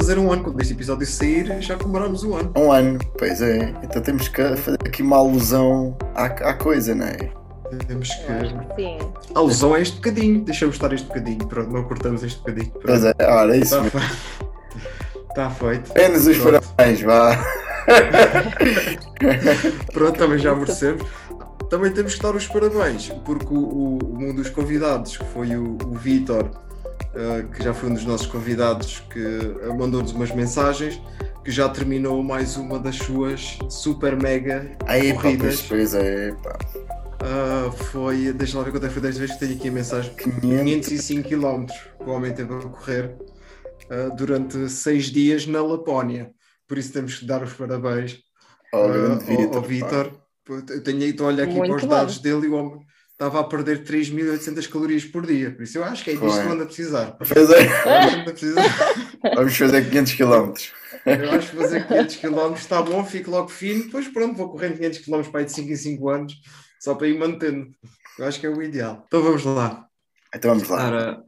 fazer um ano. Quando este episódio sair, já comemoramos um ano. Um ano, pois é. Então temos que fazer aqui uma alusão à, à coisa, não é? Temos que. Sim. A alusão é este bocadinho. Deixamos estar este bocadinho. Pronto, não cortamos este bocadinho. Pronto. Pois é, ora, isso Está mesmo. feito. Está feito. Apenas os Pronto. parabéns, vá. Pronto, também já merecemos. Também temos que dar os parabéns, porque o, o- um dos convidados, que foi o, o Vítor, eh, que já foi um dos nossos convidados, que eh, mandou-nos umas mensagens, que já terminou mais uma das suas super mega Aí, pá, corridas. pois, pois é, pá. Ah, foi, deixa lá ver quanto é que foi 10 vezes que tenho aqui a mensagem. 500. 505 km que o homem teve a correr ah, durante seis dias na Lapónia. Por isso temos que dar os parabéns Oh, ao- pá. Vítor. Eu tenho aí, estou a olhar aqui Muito para os bom. dados dele e o homem estava a perder 3.800 calorias por dia. Por isso eu acho que é disto Foi. que anda a precisar. Pois é, Anda a precisar. vamos fazer 500 km. Eu acho que fazer 500 km está bom, fico logo fino, depois pronto, vou correndo 500 km para aí de 5 em 5 anos, só para ir mantendo. Eu acho que é o ideal. Então vamos lá. Então vamos lá. Ora,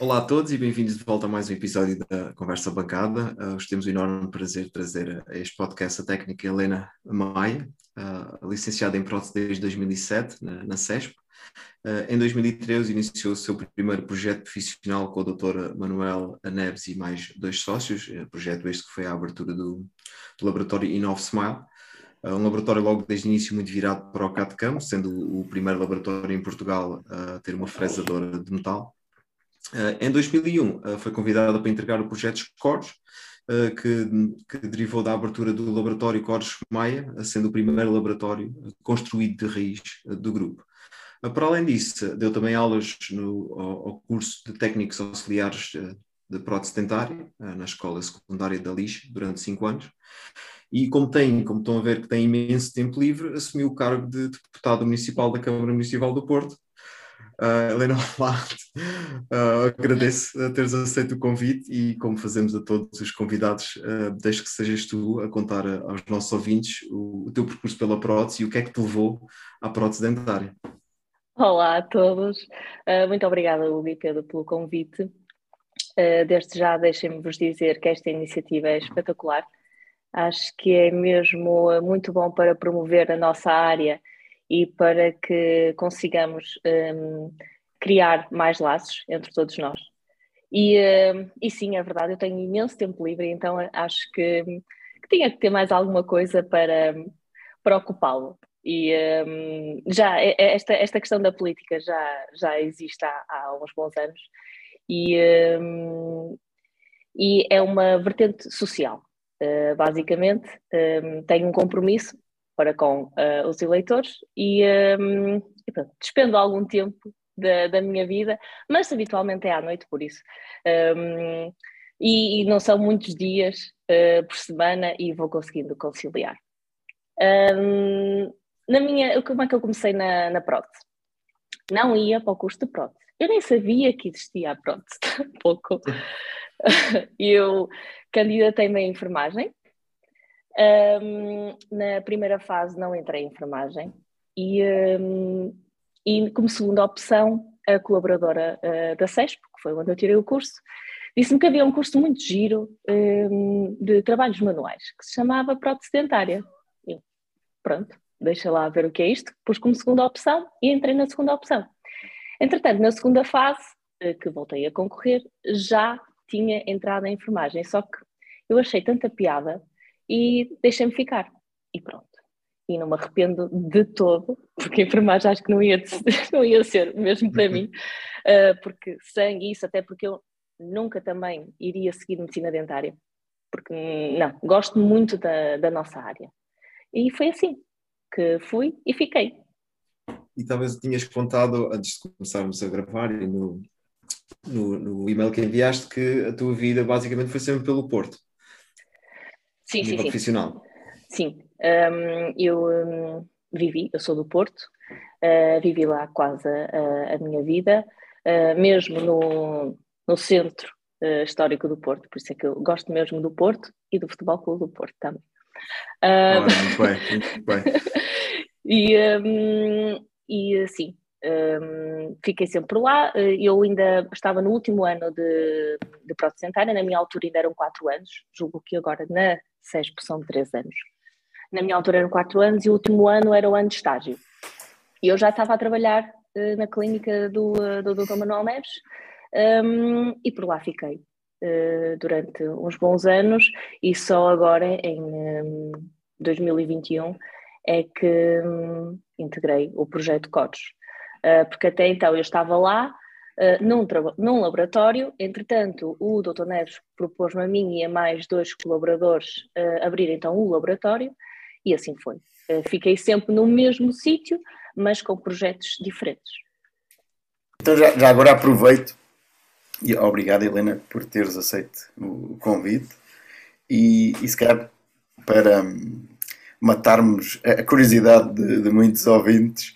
olá a todos e bem-vindos de volta a mais um episódio da Conversa Bancada. Uh, hoje temos o enorme prazer de trazer a este podcast a técnica Helena Maia, uh, licenciada em prótese desde 2007 na, na CESP. Uh, em 2013 iniciou o seu primeiro projeto profissional com o Dr. Manuel Neves e mais dois sócios, uh, projeto este que foi a abertura do, do laboratório Inove Smile. Uh, um laboratório logo desde o início muito virado para o CAD-CAM, sendo o primeiro laboratório em Portugal a ter uma fresadora de metal. Em 2001 uh, foi convidada para entregar o projeto Scores, que, que derivou da abertura do laboratório Cores Maia, sendo o primeiro laboratório construído de raiz uh, do grupo. Uh, Para além disso, deu também aulas no, ao, ao curso de técnicos auxiliares uh, de prótese dentária, na escola secundária da Lix, durante cinco anos. E como tem, como estão a ver que tem imenso tempo livre, assumiu o cargo de deputado municipal da Câmara Municipal do Porto. Uh, Helena uh, agradeço teres aceito o convite e como fazemos a todos os convidados, uh, deixo que sejas tu a contar aos nossos ouvintes o, o teu percurso pela prótese e o que é que te levou à prótese dentária. Olá a todos. Uh, muito obrigada, Hugo e Pedro, pelo convite. Uh, desde já, deixem-me-vos dizer que esta iniciativa é espetacular. Acho que é mesmo muito bom para promover a nossa área e para que consigamos um, criar mais laços entre todos nós. E, um, e sim, é verdade, eu tenho imenso tempo livre, então acho que, que tinha que ter mais alguma coisa para, para ocupá-lo. E um, já é- é- esta, esta questão da política já, já existe há, há uns bons anos e, um, e é uma vertente social. Uh, basicamente, um, tenho um compromisso para com uh, os eleitores e, um, e pronto, despendo algum tempo da, da minha vida, mas habitualmente é à noite, por isso. Um, e, e não são muitos dias uh, por semana e vou conseguindo conciliar. Um, na minha, como é que eu comecei na, na prótese? Não ia para o curso de prótese. Eu nem sabia que existia a prótese, um pouco. Eu candidatei-me à enfermagem. Um, na primeira fase não entrei em enfermagem e, um, e como segunda opção a colaboradora uh, da CESP, que foi onde eu tirei o curso, disse-me que havia um curso muito giro um, de trabalhos manuais, que se chamava prótese dentária. Eu, pronto, deixa lá ver o que é isto, pus como segunda opção e entrei na segunda opção. Entretanto, na segunda fase, eh, que voltei a concorrer, já tinha entrado em enfermagem, só que eu achei tanta piada e deixei-me ficar. E pronto. E não me arrependo de todo, porque a enfermagem acho que não ia, não ia ser mesmo para mim, eh, porque sangue isso, até porque eu nunca também iria seguir medicina dentária, porque não, gosto muito da, da nossa área. E foi assim que fui e fiquei. E talvez tinhas contado, antes de começarmos a gravar, e no, no, no e-mail que enviaste, que a tua vida basicamente foi sempre pelo Porto, Sim, sim, nível sim. profissional. Sim, Hum, eu hum, vivi, eu sou do Porto, uh, vivi lá quase a, a minha vida, uh, mesmo no, no centro uh, histórico do Porto, por isso é que eu gosto mesmo do Porto e do Futebol Clube do Porto também. Muito bem, muito bem. e, e assim, Um, fiquei sempre lá. Eu ainda estava no último ano de, de protocentária, na minha altura ainda eram 4 anos, julgo que agora na CESP são 3 anos. Na minha altura eram 4 anos e o último ano era o ano de estágio. E eu já estava a trabalhar uh, na clínica do, uh, do Dr. Manuel Neves um, e por lá fiquei uh, durante uns bons anos e só agora em um, 2021 é que um, integrei o projeto CODES. Porque até então eu estava lá uh, num, num laboratório, entretanto o Dr. Neves propôs-me a mim e a mais dois colaboradores uh, abrir então o laboratório e assim foi. fiquei sempre no mesmo sítio, mas com projetos diferentes. Então já, já agora aproveito e obrigado Helena por teres aceito o convite e, e se calhar para hum, matarmos a curiosidade de, de muitos ouvintes.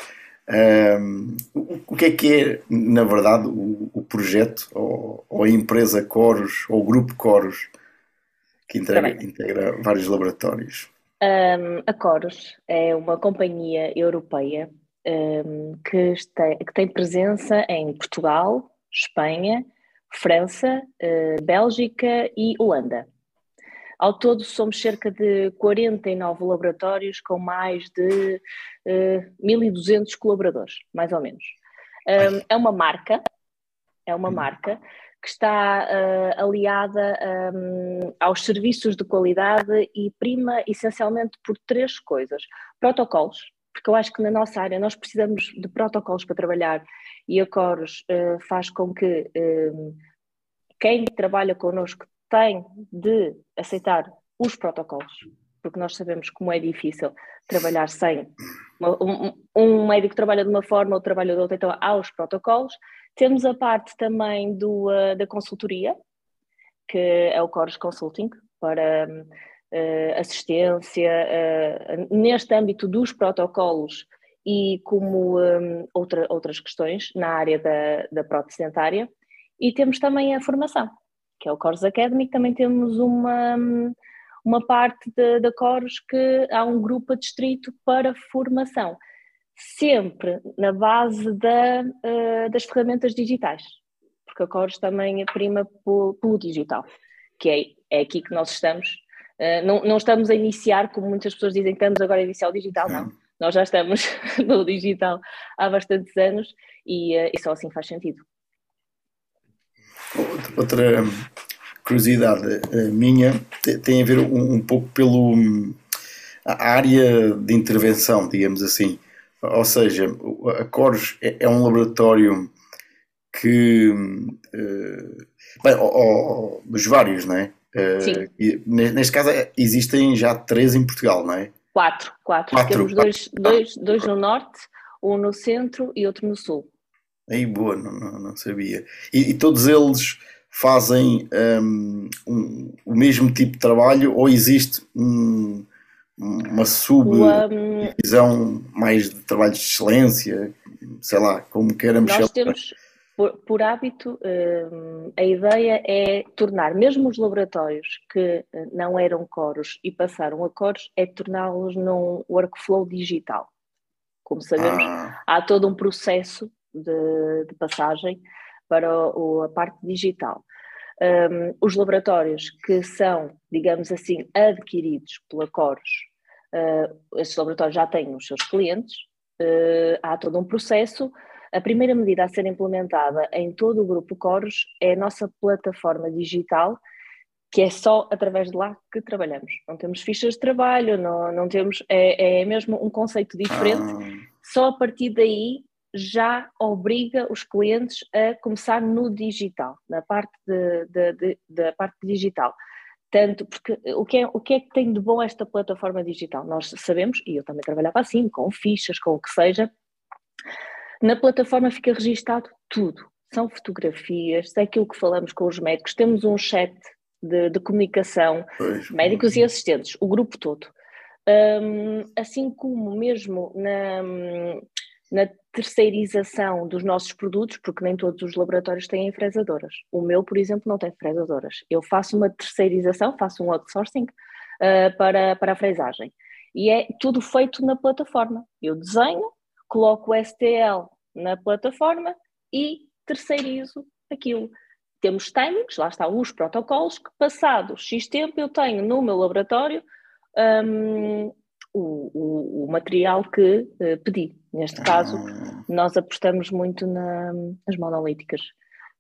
Um, o, o, que é que é, na verdade, o, o projeto ou, ou, a empresa Coros ou o grupo Coros que integra, integra vários laboratórios? Um, a Coros é uma companhia europeia um, que, está, que, tem presença em Portugal, Espanha, França, uh, Bélgica e Holanda. Ao todo, somos cerca de 49 laboratórios com mais de uh, eh, 1.200 colaboradores, mais ou menos. Um, é uma marca, é uma marca que está uh, aliada um, aos serviços de qualidade e prima essencialmente por três coisas: protocolos, porque eu acho que na nossa área nós precisamos de protocolos para trabalhar e a Coros uh, faz com que uh, quem trabalha connosco tem de aceitar os protocolos, porque nós sabemos como é difícil trabalhar sem. Um, um médico trabalha de uma forma, outro trabalha de outra, então há os protocolos. Temos a parte também do, uh, da consultoria, que é o Coros Consulting, para uh, assistência uh, neste âmbito dos protocolos e como um, outra, outras questões na área da, da prótese dentária. E temos também a formação, que é o Cores Academy, também temos uma, uma parte da Cores que há um grupo a distrito para formação, sempre na base da, uh, das ferramentas digitais, porque a Cores também é prima pelo, pelo digital, que é, é aqui que nós estamos. Uh, não, não estamos a iniciar, como muitas pessoas dizem estamos agora a iniciar o digital, não. Nós já estamos no digital há bastantes anos e, uh, e só assim faz sentido. Outra curiosidade eh, minha tem a ver um, um pouco pelo a área de intervenção, digamos assim. Ou seja, a Coros é, é um laboratório que uh, bem, oh, dos vários, não é? Uh, Sim. neste caso existem já três em Portugal, não é? Quatro, quatro. quatro. Temos dois, dois, dois no norte, um no centro e outro no sul. Aí, boa, não, não, não sabia. E, e, todos eles fazem um, um, o mesmo tipo de trabalho ou existe um, uma subdivisão um, mais de trabalho de excelência? Sei lá, como queiramos Nós temos, por, por hábito, hum, a ideia é tornar mesmo os laboratórios que eh, não eram coros e passaram a coros, é torná-los num workflow digital. Como sabemos, ah. há todo um processo de, de passagem para o, a parte digital. Um, os laboratórios que são, digamos assim, adquiridos pela Coros, uh, esses laboratórios já têm os seus clientes, uh, há todo um processo. A primeira medida a ser implementada em todo o grupo Coros é a nossa plataforma digital, que é só através de lá que trabalhamos. Não temos fichas de trabalho, não, não temos, é, é mesmo um conceito diferente. Ah. Só a partir daí já obriga os clientes a começar no digital, na parte de, de, de, da parte digital. Tanto porque o que, é, o que é que tem de bom esta plataforma digital? Nós sabemos, e eu também trabalhava assim, com fichas, com o que seja, na plataforma fica registado tudo. São fotografias, é aquilo que falamos com os médicos, temos um chat de, de comunicação, pois, médicos pois. e assistentes, o grupo todo. Um, assim como mesmo na, na terceirização dos nossos produtos, porque nem todos os laboratórios têm fresadoras. O meu, por exemplo, não tem fresadoras. Eu faço uma terceirização, faço um outsourcing uh, para, para a fresagem. E é tudo feito na plataforma. Eu desenho, coloco o STL na plataforma e terceirizo aquilo. Temos timings, lá estão os protocolos, que passado X tempo eu tenho no meu laboratório um, o, o, o, material que uh, pedi. Neste caso, ah. nós apostamos muito na, nas monolíticas.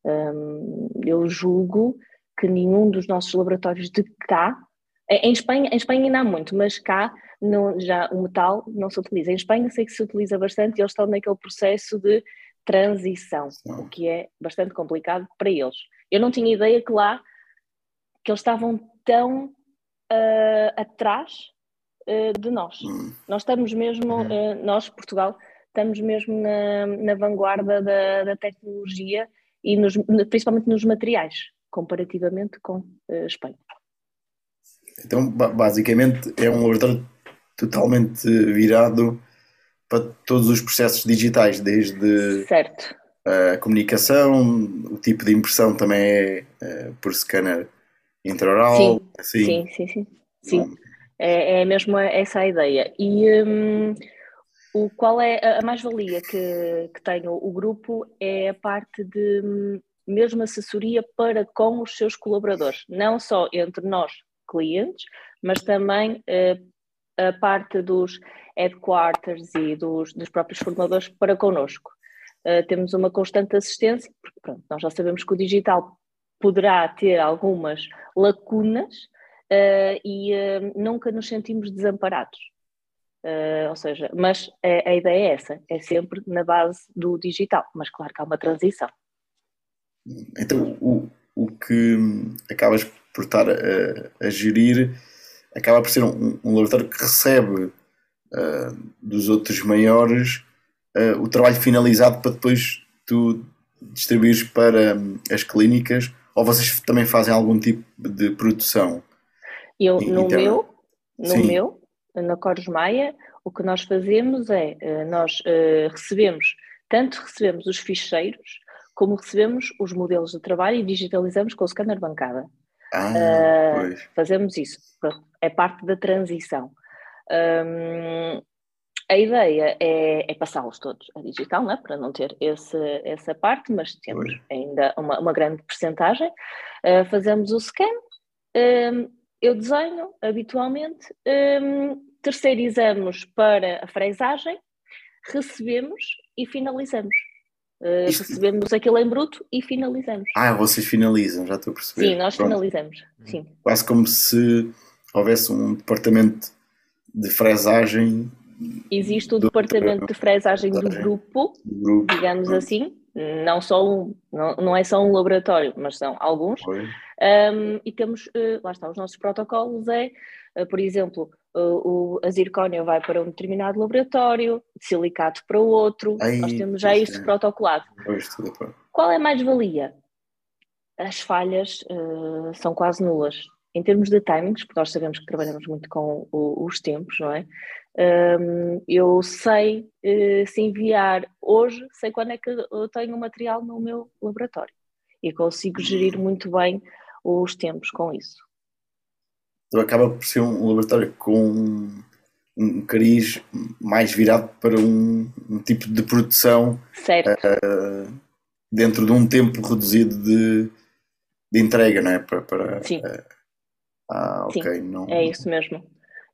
Um, eu julgo que nenhum dos nossos laboratórios de cá, em Espanha, em Espanha ainda há muito, mas cá não, já o metal não se utiliza. Em Espanha sei que se utiliza bastante e eles estão naquele processo de transição, o que é bastante complicado para eles. Eu não tinha ideia que lá que eles estavam tão uh, atrás uh, de nós. Hum. Nós estamos mesmo, uh, nós, Portugal, estamos mesmo na, na vanguarda da, da tecnologia e nos, principalmente nos materiais, comparativamente com a Espanha. Então, basicamente, é um laboratório totalmente virado para todos os processos digitais, desde certo. a comunicação, o tipo de impressão também é, é por scanner intraoral. Sim, assim. sim, sim, sim. sim. É, é mesmo essa a ideia. E um, o, qual é a mais-valia que, que tem o, grupo é a parte de hum, mesmo assessoria para com os seus colaboradores, não só entre nós, clientes, mas também uh, a parte dos headquarters e dos, dos próprios formadores para connosco. Uh, temos uma constante assistência, porque pronto, nós já sabemos que o digital poderá ter algumas lacunas uh, e uh, nunca nos sentimos desamparados. ou seja, mas a, a, ideia é essa, é sempre na base do digital, mas claro que há uma transição. Então, o, o que acabas por estar a, a gerir acaba por ser um, um laboratório que recebe uh, dos outros maiores uh, o trabalho finalizado para depois tu distribuires para um, as clínicas ou vocês também fazem algum tipo de produção? Eu, no meu, no Sim. meu, na Coros Maia, o que nós fazemos é, uh, nós recebemos, tanto recebemos os ficheiros, como recebemos os modelos de trabalho e digitalizamos com o scanner bancada. Ah, uh, fazemos isso, é parte da transição. Um, a ideia é, é passá-los todos a digital, é? para não ter esse, essa parte, mas temos pois. ainda uma, uma grande percentagem. Uh, fazemos o scan, um, eu desenho habitualmente, um, terceirizamos para a fresagem, recebemos e finalizamos. Uh, Isto... Recebemos aquilo em bruto e finalizamos. Ah, vocês finalizam, já estou a perceber. Sim, nós Pronto. finalizamos. Sim. Quase como se houvesse um departamento de fresagem. Existe o do departamento de fresagem do grupo, do grupo, digamos assim. Não, só um, não, não é só um laboratório, mas são alguns. Um, e temos, uh, lá está, os nossos protocolos é, uh, por exemplo, o, a zircónia vai para um determinado laboratório, silicato para o outro, nós temos já isso é. protocolado. Qual é a mais-valia? As falhas uh, são quase nulas. Em termos de timings, porque nós sabemos que trabalhamos muito com o, os tempos, não é? Um, eu sei uh, se enviar hoje, sei quando é que eu tenho o material no meu laboratório e consigo gerir muito bem os tempos com isso. Então acaba por ser um laboratório com um cariz mais virado para um, um tipo de produção uh, dentro de um tempo reduzido de, de entrega, não é? Para, para, Sim. Uh, ah, ok. Sim, não... É isso mesmo.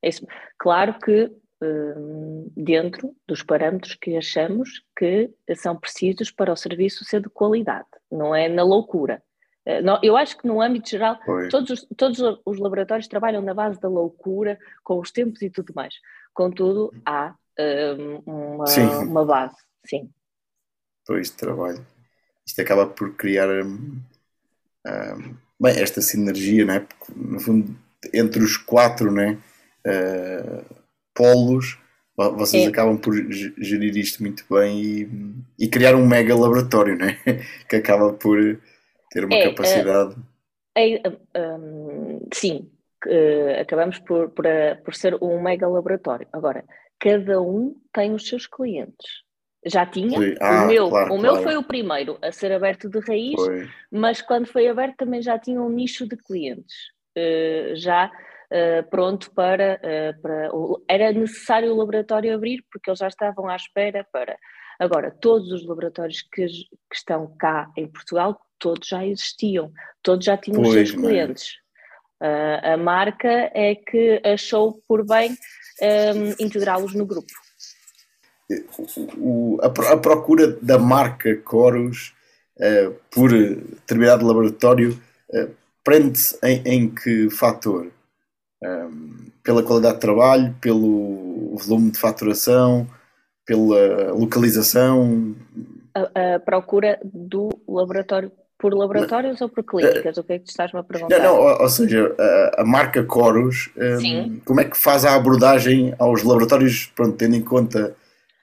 É isso. Claro que uh, dentro dos parâmetros que achamos que são precisos para o serviço ser de qualidade, não é na loucura. Eh, eu acho que no âmbito geral, todos os, todos os laboratórios trabalham na base da loucura, com os tempos e tudo mais. Contudo, há um, uma, uma, base, sim. Pois, trabalho. Isto acaba por criar um, um, bem, esta sinergia, né? Porque, no fundo, entre os quatro né? Uh, polos, vocês é. acabam por gerir isto muito bem e, e criar um mega laboratório, né? que acaba por ter uma é, capacidade. É, é, um, sim, uh, acabamos por, por, uh, por ser um mega laboratório. Agora, cada um tem os seus clientes. Já tinha, ah, o, meu, claro, o meu foi o primeiro a ser aberto de raiz, foi. mas quando foi aberto também já tinha um nicho de clientes. Uh, já Uh, pronto para, uh, para. Era necessário o laboratório abrir porque eles já estavam à espera para Agora, todos os laboratórios que, que estão cá em Portugal, todos já existiam, todos já tinham pois, os seus clientes. Uh, a marca é que achou por bem um, integrá-los no grupo. O, a, a, procura da marca Coros uh, por determinado laboratório uh, prende-se em, em, que fator? Um, pela qualidade de trabalho, pelo volume de faturação, pela localização? A, a procura do laboratório por laboratórios ou por clínicas? O que é que tu estás-me a perguntar? Não, não, ou, seja, a, a marca Coros, um, como é que faz a abordagem aos laboratórios, pronto, tendo em conta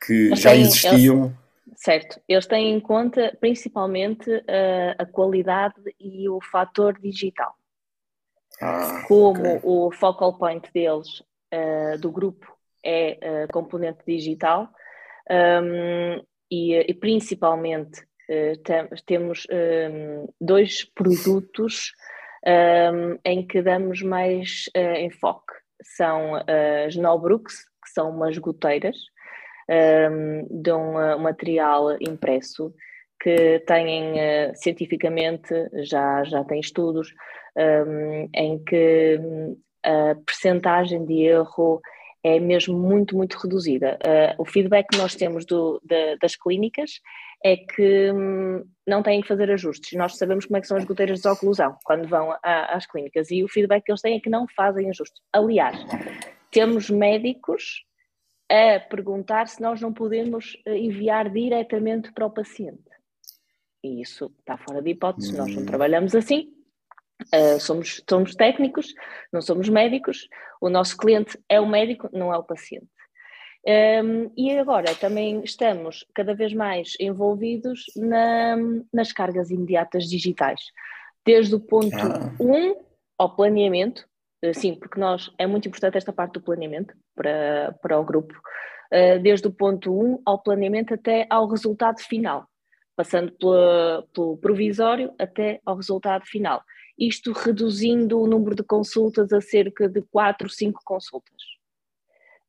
que Mas já tem, existiam? Eles, certo, eles têm em conta principalmente uh, a qualidade e o fator digital. Ah, Como okay. o focal point deles, uh, do grupo, é uh, componente digital, um, e, e principalmente eh, temos um, dois produtos um, em que damos mais uh, enfoque. São as Nobrooks, que são umas goteiras um, de um material impresso que têm cientificamente, já, já tem estudos em que a percentagem de erro é mesmo muito, muito reduzida. Uh, o feedback que nós temos do, das clínicas é que hum, não têm que fazer ajustes. Nós sabemos como é que são as goteiras de oclusão quando vão a, às clínicas e o feedback que eles têm é que não fazem ajustes. Aliás, temos médicos a perguntar se nós não podemos eh, enviar diretamente para o paciente. E isso está fora de hipótese, nós não hum. trabalhamos assim, Uh, somos, somos técnicos, não somos médicos, o nosso cliente é o médico, não é o paciente. Um, e agora também estamos cada vez mais envolvidos na, nas cargas imediatas digitais, desde o ponto 1 ah. um, ao planeamento, uh, sim, porque nós é muito importante esta parte do planeamento para, para o grupo, uh, desde o ponto 1 um ao planeamento até ao resultado final, passando pela, pelo provisório até ao resultado final isto reduzindo o número de consultas a cerca de 4, 5 consultas.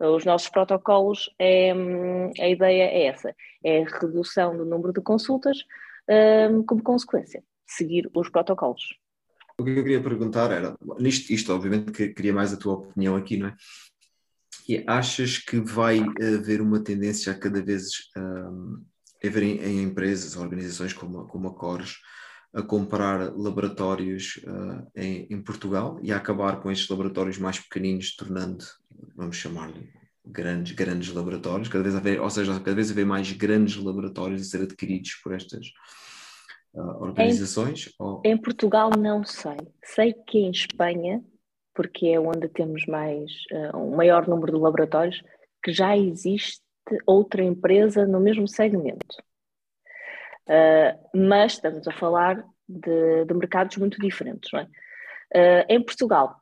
Os nossos protocolos, é, a ideia é essa, é a redução do número de consultas um, como consequência, seguir os protocolos. O que eu queria perguntar era, nisto, isto obviamente que queria mais a tua opinião aqui, não é? E achas que vai haver uma tendência a cada vez um, haver em, em empresas, organizações como, como a Cores, a comprar laboratórios uh, em, em, Portugal e a acabar com estes laboratórios mais pequeninos, tornando, vamos chamar-lhe, grandes, grandes laboratórios, cada vez haver, ou seja, cada vez haver mais grandes laboratórios a ser adquiridos por estas uh, organizações? Em, ou... em Portugal não sei. Sei que em Espanha, porque é onde temos mais uh, um maior número de laboratórios, que já existe outra empresa no mesmo segmento. Uh, mas estamos a falar de, de, mercados muito diferentes. É? Uh, em Portugal,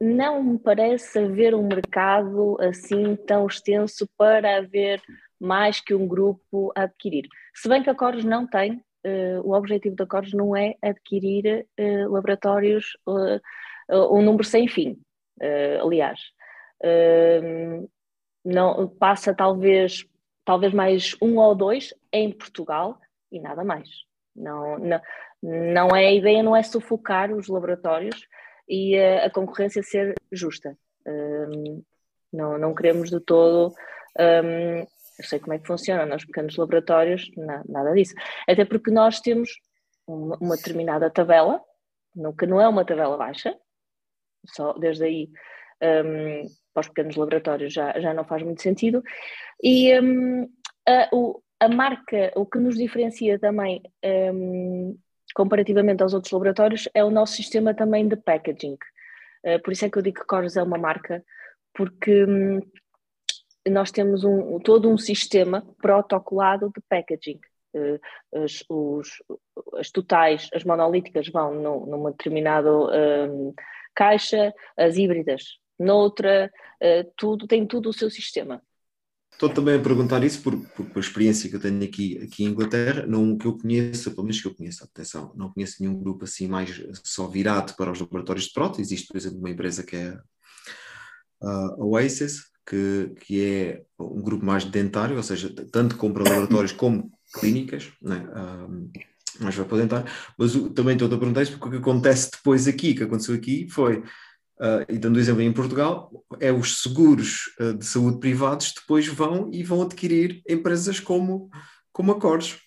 não me parece haver um mercado assim tão extenso para haver mais que um grupo a adquirir. Se bem que a Coros não tem, uh, o objetivo da Coros não é adquirir laboratórios, um número sem fim, aliás. não, passa talvez, talvez mais um ou dois em Portugal, e nada mais. Não, não, não é a ideia, não é sufocar os laboratórios e a, a concorrência ser justa. Um, não, não queremos de todo. Um, eu sei como é que funciona nos pequenos laboratórios, nada disso. Até porque nós temos uma, uma, determinada tabela, não, que não é uma tabela baixa, só desde aí um, para os pequenos laboratórios já, já não faz muito sentido. E um, a, o, a marca, o que nos diferencia também um, comparativamente aos outros laboratórios é o nosso sistema também de packaging. Uh, por isso é que eu digo que Cores é uma marca, porque um, nós temos um, todo um sistema protocolado de packaging. Uh, as, os, as totais, as monolíticas vão no, numa determinada um, caixa, as híbridas noutra, uh, tudo, tem tudo o seu sistema. Estou também a perguntar isso por, por, por, experiência que eu tenho aqui, aqui em Inglaterra, não que eu conheça, pelo menos que eu conheço, atenção, não conheço nenhum grupo assim mais só virado para os laboratórios de prótese. Existe, por exemplo, uma empresa que é a Oasis, que, que é um grupo mais dentário, ou seja, tanto compra laboratórios como clínicas, né? um, mais vai para o dentário, mas o, também estou a perguntar isso porque o que acontece depois aqui, que aconteceu aqui foi, uh, e dando exemplo em Portugal, é os seguros uh, de saúde privados depois vão e vão adquirir empresas como, como Acordos.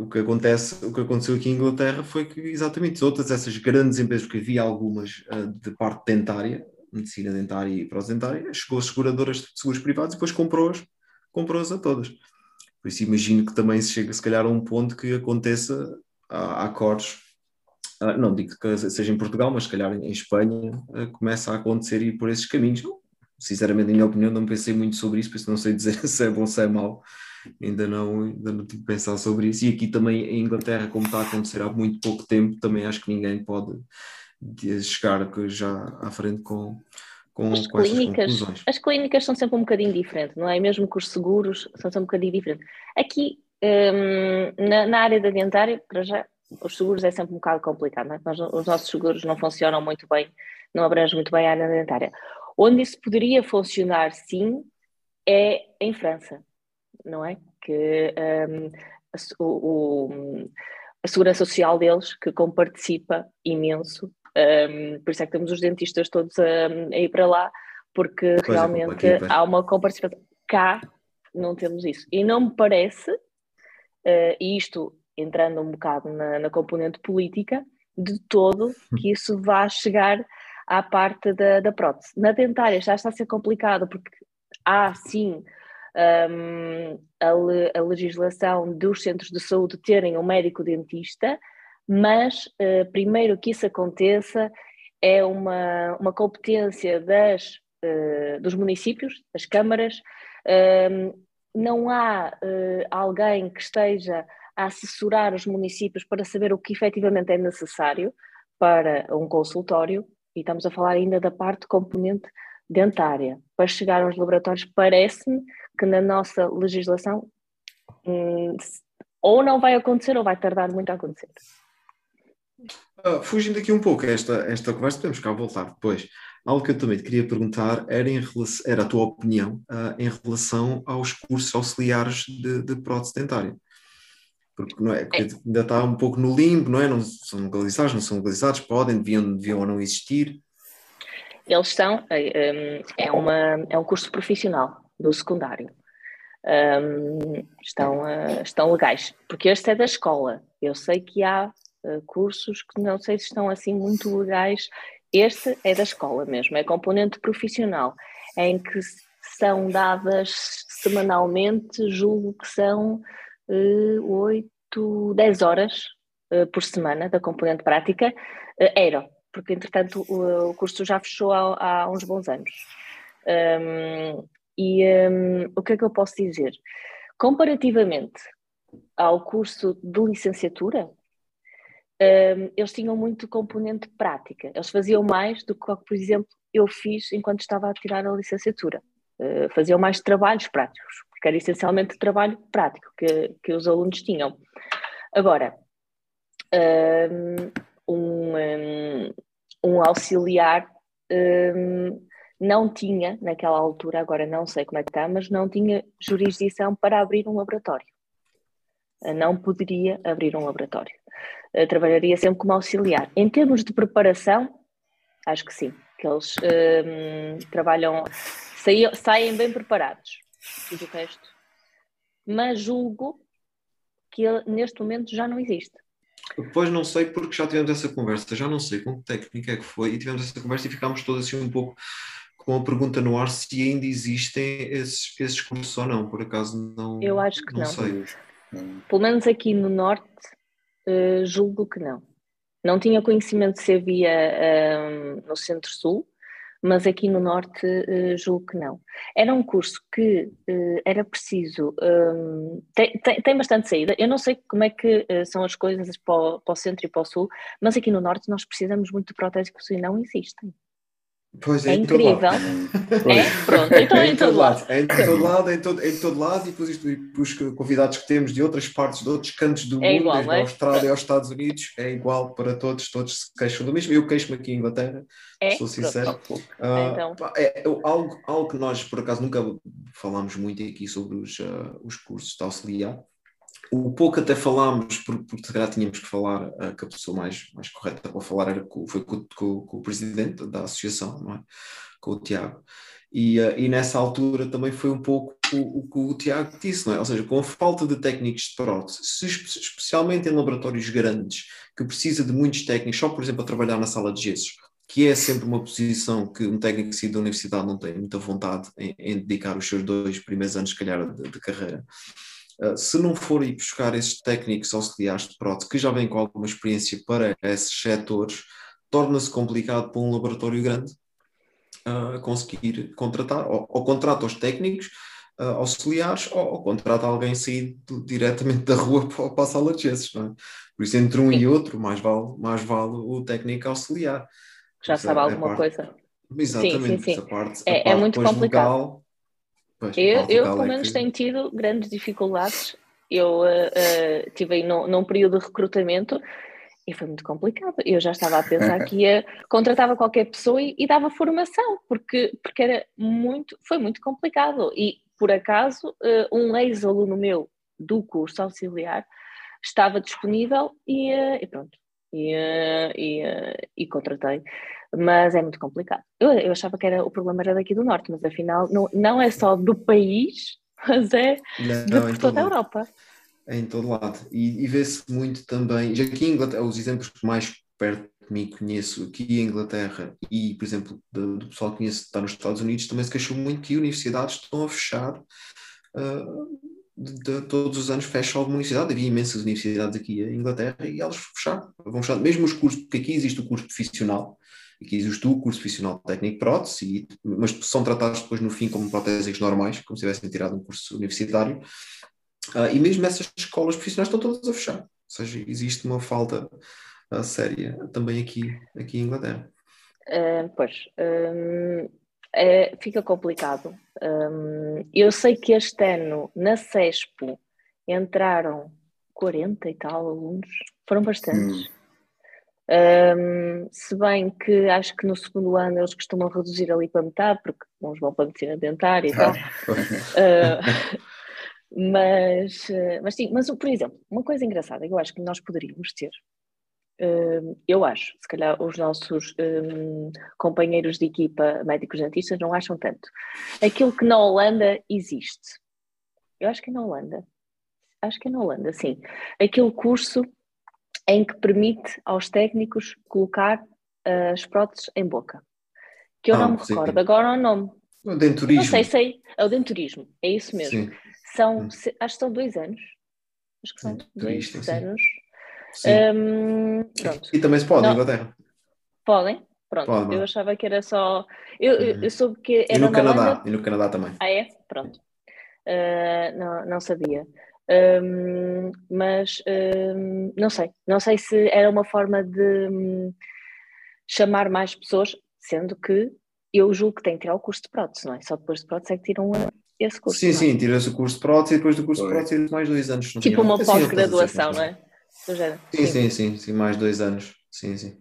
O que, acontece, o que aconteceu aqui em Inglaterra foi que exatamente todas essas grandes empresas, porque havia algumas uh, de parte dentária, medicina dentária e prodentária, chegou as seguradoras de seguros privados e depois comprou-as comprou a todas. Por isso imagino que também se chega se calhar a um ponto que aconteça a, a acordos, uh, não digo que seja em Portugal, mas se calhar em Espanha uh, começa a acontecer e por esses caminhos. Sinceramente, em minha opinião, não pensei muito sobre isso, por isso não sei dizer se é bom ou se é mau. Ainda não, ainda não tive pensado sobre isso. E aqui também em Inglaterra, como está a acontecer há muito pouco tempo, também acho que ninguém pode chegar já à frente com, com, as com clínicas, As clínicas são sempre um bocadinho diferentes, não é? Mesmo que os seguros são sempre um bocadinho diferentes. Aqui, um, na, na, área da dentária, para já, os seguros é sempre um bocado complicado, não é? Nós, os nossos seguros não funcionam muito bem, não abrangem muito bem a área dentária. Onde isso poderia funcionar, sim, é em França, não é? Que um, o, o, a segurança social deles, que comparticipa imenso um, por isso é que temos os dentistas todos a, a ir para lá, porque pois realmente é, há uma comparticipação. Cá não temos isso. E não me parece, uh, e isto entrando um bocado na, na, componente política, de todo que isso vá chegar à parte da, da prótese. Na dentária já está a ser complicado, porque há sim um, a, a, legislação dos centros de saúde terem um médico dentista, mas uh, primeiro que isso aconteça é uma, uma competência das, uh, dos municípios, das câmaras. Uh, não há eh, alguém que esteja a assessorar os municípios para saber o que efetivamente é necessário para um consultório, e estamos a falar ainda da parte componente dentária. Para chegar aos laboratórios, parece-me que na nossa legislação hum, ou não vai acontecer ou vai tardar muito a acontecer. Uh, fugindo aqui um pouco esta, esta conversa, podemos cá voltar depois. Algo que eu também te queria perguntar era, em relação, era a tua opinião uh, em relação aos cursos auxiliares de, de prótese dentária. Porque não é, porque ainda está um pouco no limbo, não é? Não são legalizados, não são legalizados, podem, deviam, deviam ou não existir. Eles estão, é, é, uma, é um curso profissional do secundário. Um, estão, uh, estão legais, porque este é da escola. Eu sei que há eh, cursos que não sei se estão assim muito legais. Este é da escola mesmo, é componente profissional, em que são dadas semanalmente, julgo que são 8, 10 horas uh, por semana da componente prática. Uh, era, porque entretanto o, curso já fechou há, há uns bons anos. Um, e um, o que é que eu posso dizer? Comparativamente ao curso de licenciatura, um, eles tinham muito componente prática. Eles faziam mais do que, por exemplo, eu fiz enquanto estava a tirar a licenciatura. Uh, faziam mais trabalhos práticos, porque era essencialmente trabalho prático que, que os alunos tinham. Agora, um, um, um auxiliar um, não tinha, naquela altura, agora não sei como é que está, mas não tinha jurisdição para abrir um laboratório. Não poderia abrir um laboratório. Eh, trabalharia sempre como auxiliar. Em termos de preparação, acho que sim, que eles um, trabalham, saem bem preparados, e do resto. Mas julgo que ele, neste momento já não existe. Pois não sei, porque já tivemos essa conversa, já não sei com que técnica é que foi, e tivemos essa conversa e ficámos todos assim um pouco com a pergunta no ar se ainda existem esses, esses cursos ou não, por acaso não Eu acho que não. não. Sei. Pelo menos aqui no Norte Uh, julgo que não. Não tinha conhecimento se havia um, no Centro-Sul, mas aqui no Norte uh, julgo que não. Era um curso que uh, era preciso. Um, tem, tem, tem, bastante saída. Eu não sei como é que são as coisas para o, para o, Centro e para o Sul, mas aqui no Norte nós precisamos muito de próteses que não existem. Pois é, é incrível. É? Pronto, então é, em todo lado. É em todo lado, em todo, em todo lado, e depois isto, os convidados que temos de outras partes, de outros cantos do é mundo, igual, desde a é? Austrália aos Estados Unidos, é igual para todos, todos se queixam do mesmo. Eu queixo-me aqui em Inglaterra, é? sou sincero. Uh, então. é, algo, algo que nós, por acaso, nunca falámos muito aqui sobre os, uh, os cursos de auxiliar, o pouco até falámos, porque, se calhar tínhamos que falar, uh, que a pessoa mais, mais correta para falar era com, foi com, com, com, o presidente da associação, não é? com o Tiago. E, uh, e nessa altura também foi um pouco o, o que o Tiago disse, não é? Ou seja, com a falta de técnicos de prótese, especialmente em laboratórios grandes, que precisa de muitos técnicos, só por exemplo a trabalhar na sala de gessos, que é sempre uma posição que um técnico que da universidade não tem muita vontade em, em dedicar os seus dois primeiros anos, se calhar, de, de carreira. Uh, se não for ir buscar esses técnicos auxiliares de prótese que já vêm com alguma experiência para esses setores, torna-se complicado para um laboratório grande uh, conseguir contratar, ou, ou contrata os técnicos uh, auxiliares, ou, ou contrata alguém saído diretamente da rua para, para a sala de gessos. É? Por isso, entre um e outro, mais vale, mais vale o técnico auxiliar. Já sabe alguma parte, coisa. Exatamente, sim, sim, sim. Parte, é, parte é muito complicado. Legal, Pois, eu, eu pelo é menos, que... tenho tido grandes dificuldades. Eu uh, uh, tive num, num período de recrutamento e foi muito complicado. Eu já estava a pensar que ia, contratava qualquer pessoa e, e, dava formação, porque, porque era muito, foi muito complicado. E por acaso, uh, um ex-aluno meu do curso auxiliar estava disponível e, e pronto, e, e, e contratei mas é muito complicado. Eu, eu achava que era, o problema era daqui do Norte, mas afinal não, não é só do país, mas é não, de toda a Europa. É em todo lado. E, e vê-se muito também, já aqui em Inglaterra, os exemplos que mais perto de mim conheço aqui em Inglaterra e, por exemplo, do, do pessoal que conheço que está nos Estados Unidos, também se queixou muito que universidades estão a fechar. Uh, de, de, todos os anos fecha alguma universidade. Havia imensas universidades aqui em Inglaterra e elas fecharam. Vão fechar. Mesmo os cursos, porque aqui existe o curso profissional, Aqui existe o curso profissional técnico prótese, mas são tratados depois no fim como protésicos normais, como se tivessem tirado um curso universitário. Uh, e mesmo essas escolas profissionais estão todas a fechar. Ou seja, existe uma falta uh, séria também aqui, aqui em Inglaterra. Uh, pois, um, é, fica complicado. Um, eu sei que este ano na CESPO entraram 40 e tal alunos, foram bastantes. Hum. Um, se bem que acho que no segundo ano eles costumam reduzir ali para metade, porque uns vão para a medicina dentária e tal. uh, mas, uh, mas sim, mas por exemplo, uma coisa engraçada que eu acho que nós poderíamos ter, uh, eu acho, se calhar os nossos um, companheiros de equipa médicos dentistas não acham tanto, aquilo que na Holanda existe. Eu acho que é na Holanda, acho que é na Holanda, sim. Aquele curso em que permite aos técnicos colocar uh, as próteses em boca. Que eu ah, não me recordo sim. agora o nome. O denturismo. Não sei, sei. É o denturismo, é isso mesmo. Sim. São, hum. acho que são dois anos. Acho que são dois sim. anos. Um, pronto. E também se pode, não. Inglaterra. Podem? Pronto, pode, eu achava que era só. Eu, uhum. eu soube que era e no Canadá, Holanda... e no Canadá também. Ah, é? Pronto. Uh, não, não sabia. Um, mas um, não sei, não sei se era uma forma de um, chamar mais pessoas, sendo que eu julgo que tem que tirar o curso de prótese, não é? Só depois de prótese é que tiram esse curso. Sim, é? sim, tira-se o curso de prótese e depois do curso de prótese tira mais dois anos. Tipo uma pós-graduação, não é? Sim, sim, sim, sim, mais dois anos. Sim, sim.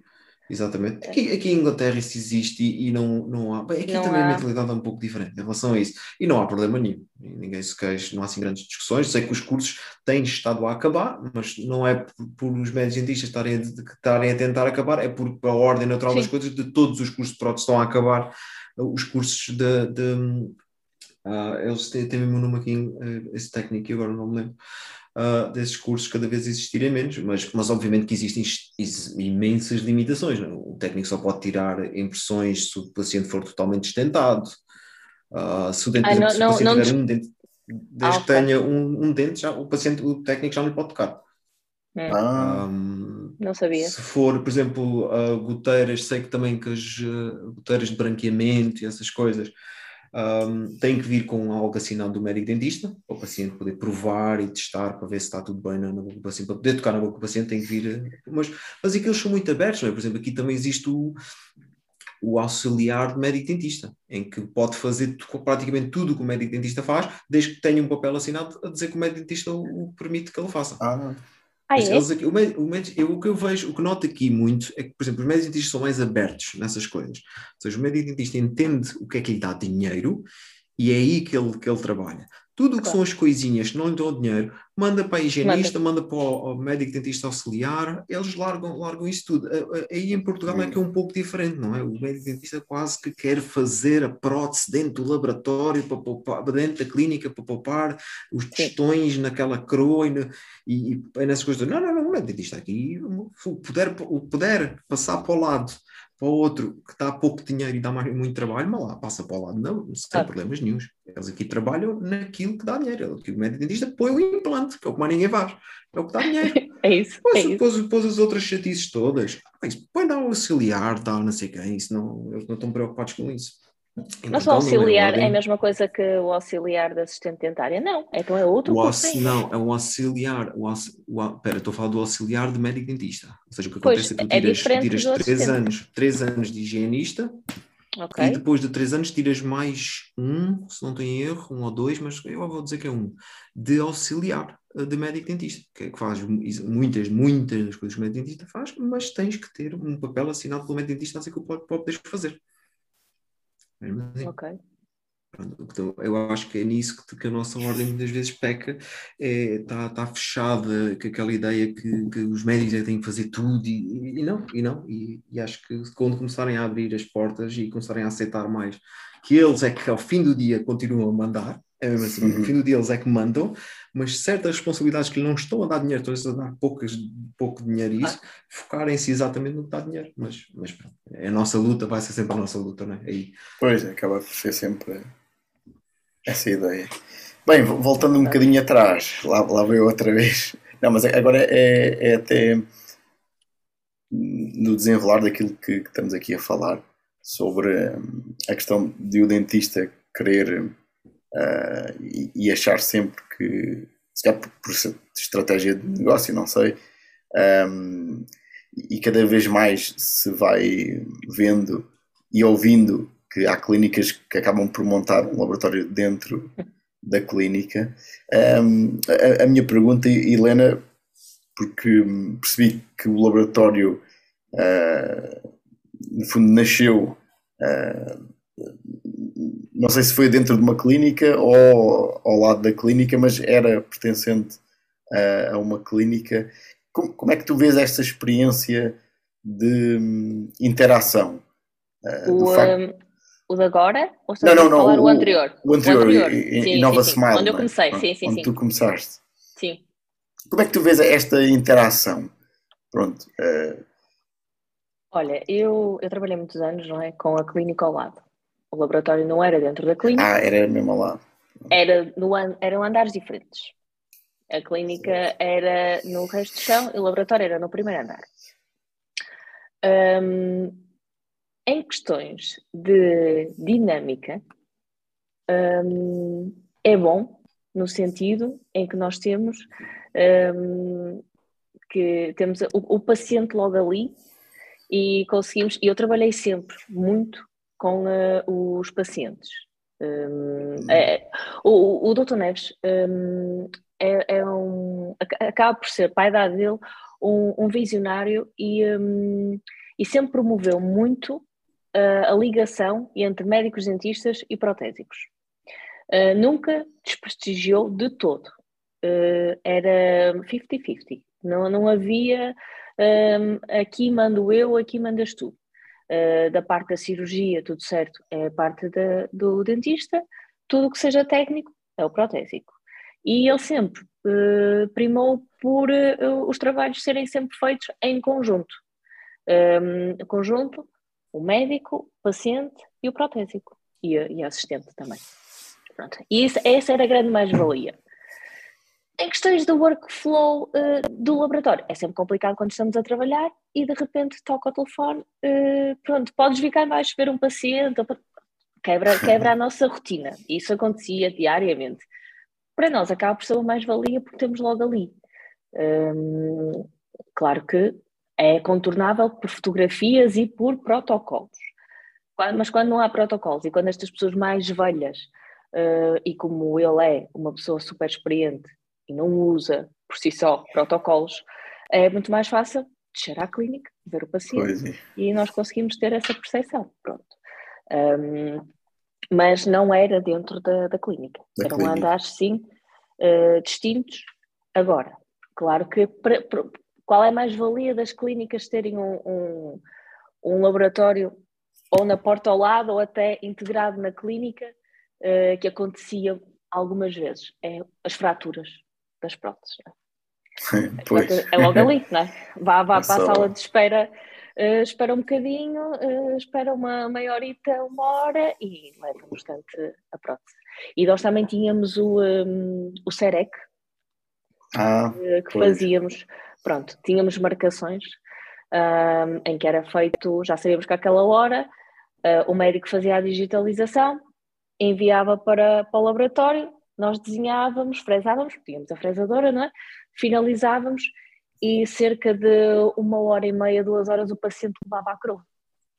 Exatamente. Aqui, aqui em Inglaterra isso existe e, e não, não há. Bem, aqui não também há. a mentalidade é um pouco diferente em relação a isso. E não há problema nenhum. Ninguém se queixa, não há assim grandes discussões. Sei que os cursos têm estado a acabar, mas não é por, por os médicos dentistas estarem a, estarem a tentar acabar, é por a ordem natural Sim. das coisas de todos os cursos de prótese estão a acabar. Os cursos de. de uh, eles têm, têm mesmo nome aqui, uh, esse técnico, agora não me lembro uh, desses cursos cada vez existirem menos, mas, mas obviamente que existem imensas limitações. Não? É? O técnico só pode tirar impressões se o paciente for totalmente estentado. Uh, se o, dente, Ai, não, se o paciente não, tiver não... um dente, desde ah, que tenha um, um, dente, já, o paciente, o técnico já não lhe pode tocar. Hum. Ah, um, não sabia. Se for, por exemplo, uh, goteiras, sei que também que as uh, goteiras de branqueamento e essas coisas um, tem que vir com algo assinado do médico dentista, para o paciente poder provar e testar para ver se está tudo bem na, na boca do paciente, para poder tocar na boca do paciente tem que vir, mas, mas aqueles são muito abertos, não é? Por exemplo, aqui também existe o, o auxiliar de médico dentista, em que pode fazer praticamente tudo o que o médico dentista faz, desde que tenha um papel assinado a dizer que o médico dentista o, o permite que ele faça. Ah. Ah, é? Eles o, o, o que eu vejo, o que noto aqui muito é que, por exemplo, os médicos dentistas são mais abertos nessas coisas. Ou seja, o médico dentista entende o que é que lhe dá dinheiro e é aí que ele, que ele trabalha. Tudo o que Claro. são as coisinhas que não lhe dão dinheiro, manda para a higienista, manda, para o, médico dentista auxiliar, eles largam, largam isso tudo. Aí em Portugal é que é um pouco diferente, não é? O médico dentista quase que quer fazer a prótese dentro do laboratório, para poupar, dentro da clínica, para poupar os testões naquela croa e, e, e nessas coisas. Não, não, não, o médico dentista aqui, o puder, o puder passar para o lado para o outro que dá pouco dinheiro e dá mais, muito trabalho, mas lá passa para o lado, não, sem Claro. problemas nenhums. Eles aqui trabalham naquilo que dá dinheiro. O médico dentista põe o implante, que é o que mais ninguém faz, é o que dá dinheiro. É isso, é Pôs, isso. pôs, pôs as outras chatices todas. Ah, isso Põe lá o auxiliar, tal, não sei quem, isso não, eles não estão preocupados com isso. Em Mas o Portugal não é auxiliar é a mesma coisa que o auxiliar da assistente dentária? Não, então é outro O curso. não, é um auxiliar. O aux, o, au- pera, estou a falar do auxiliar de médico dentista. Ou seja, o que Pois, acontece é que tu é tiras, diferente tiras anos, três anos de higienista Ok. e depois de três anos tiras mais um, se não em erro, um ou dois, mas eu vou dizer que é um, de auxiliar eh, de médico dentista, que, é que faz mu- muitas, muitas das coisas que o médico dentista faz, mas tens que ter um papel assinado pelo médico dentista dizer que o pode, pode fazer. Mesmo assim. Ok. Então, eu acho que é nisso que, que a nossa ordem muitas vezes peca, está tá fechada com aquela ideia que, que os médicos é que têm que fazer tudo e, e não, e não, e, e acho que quando começarem a abrir as portas e começarem a aceitar mais que eles é que ao fim do dia continuam a mandar, é mesmo assim, Uhum. ao fim do dia eles é que mandam, mas certas responsabilidades que lhe não estão a dar dinheiro, estão a dar poucas, pouco dinheiro a isso, focarem-se exatamente no que dá dinheiro, mas, mas pronto, é a nossa luta, vai ser sempre a nossa luta, não é? Aí, Pois, acaba por ser sempre essa ideia. Bem, vo- voltando um bocadinho atrás, lá, lá veio outra vez. Não, mas agora é, é até no desenrolar daquilo que, que estamos aqui a falar sobre hum, a questão de o dentista querer ah, e, e achar sempre que, se calhar por, por estratégia de negócio, não sei, hum, e cada vez mais se vai vendo e ouvindo que há clínicas que acabam por montar um laboratório dentro da clínica. Um, a, a minha pergunta, Helena, porque percebi que o laboratório, uh, no fundo, nasceu, uh, não sei se foi dentro de uma clínica ou ao lado da clínica, mas era pertencente uh, a uma clínica. Como, como é que tu vês esta experiência de hum, interação? Uh, O, um, o de agora? Ou Não, não, a não, falar o, o- anterior? O anterior, anterior. em- Sim, em Nova sim, sim. Smile. Onde eu é? comecei, Pronto, sim, sim, Onde sim. tu começaste. Sim. Como é que tu vês esta interação? Pronto. eh, Olha, eu, eu trabalhei muitos anos, não é? Com a clínica ao lado. O laboratório não era dentro da clínica, ah, era mesmo lado. era no, eram andares diferentes. A clínica era no resto do chão e o laboratório era no primeiro andar. Hum, em questões de dinâmica, hum, é bom no sentido em que nós temos hum, que temos o, o paciente logo ali e conseguimos, e eu trabalhei sempre muito com eh, os pacientes. Hum, é- o, o Dr. Neves hum, é, é um, aca- acaba por ser, para a idade dele, um, um visionário e, hum, e sempre promoveu muito uh, a ligação entre médicos dentistas e protésicos. Uh, nunca desprestigiou de todo. Uh, era 50-50. Não, não havia um, aqui mando eu, aqui mandas tu. Uh, da parte da cirurgia, tudo certo, é a parte da- do dentista, tudo o que seja técnico é o protésico. E ele sempre uh, primou por uh, os trabalhos serem sempre feitos em conjunto. Um, conjunto, o médico, o paciente e o protésico. E e a assistente também. Pronto. E isso, essa era a grande mais-valia. Em questões do workflow uh, do laboratório, é sempre complicado quando estamos a trabalhar e de repente toca o telefone, uh, pronto, podes vir cá embaixo ver um paciente, quebra, quebra a nossa rotina. Isso acontecia diariamente. Para nós acaba por ser uma mais-valia porque temos logo ali. Hum, claro que é contornável por fotografias e por protocolos. mas quando não há protocolos e quando estas pessoas mais velhas, uh, e como ele é uma pessoa super experiente e não usa por si só protocolos, é muito mais fácil descer à clínica, ver o paciente é. e nós conseguimos ter essa percepção. Pronto. Um, mas não era dentro da, da clínica. Da Eram clínica. andares, sim, uh, distintos. Agora, claro que pra, pra, qual é a mais-valia das clínicas terem um, um, um, laboratório ou na porta ao lado ou até integrado na clínica, uh, que acontecia algumas vezes? É as fraturas das próteses. É? Pois. É logo ali, não é? Vá, vá é para a sala de espera, uh, espera um bocadinho, uh, espera uma meia horita, uma hora e leva bastante a prótese. E nós também tínhamos o, um, o SEREC, ah, uh, que pois. fazíamos, pronto, tínhamos marcações um, em que era feito, já sabíamos que àquela hora o médico fazia a digitalização, enviava para, para o laboratório, nós desenhávamos, fresávamos, tínhamos a fresadora, não é? Finalizávamos e cerca de uma hora e meia, duas horas o paciente levava a coroa.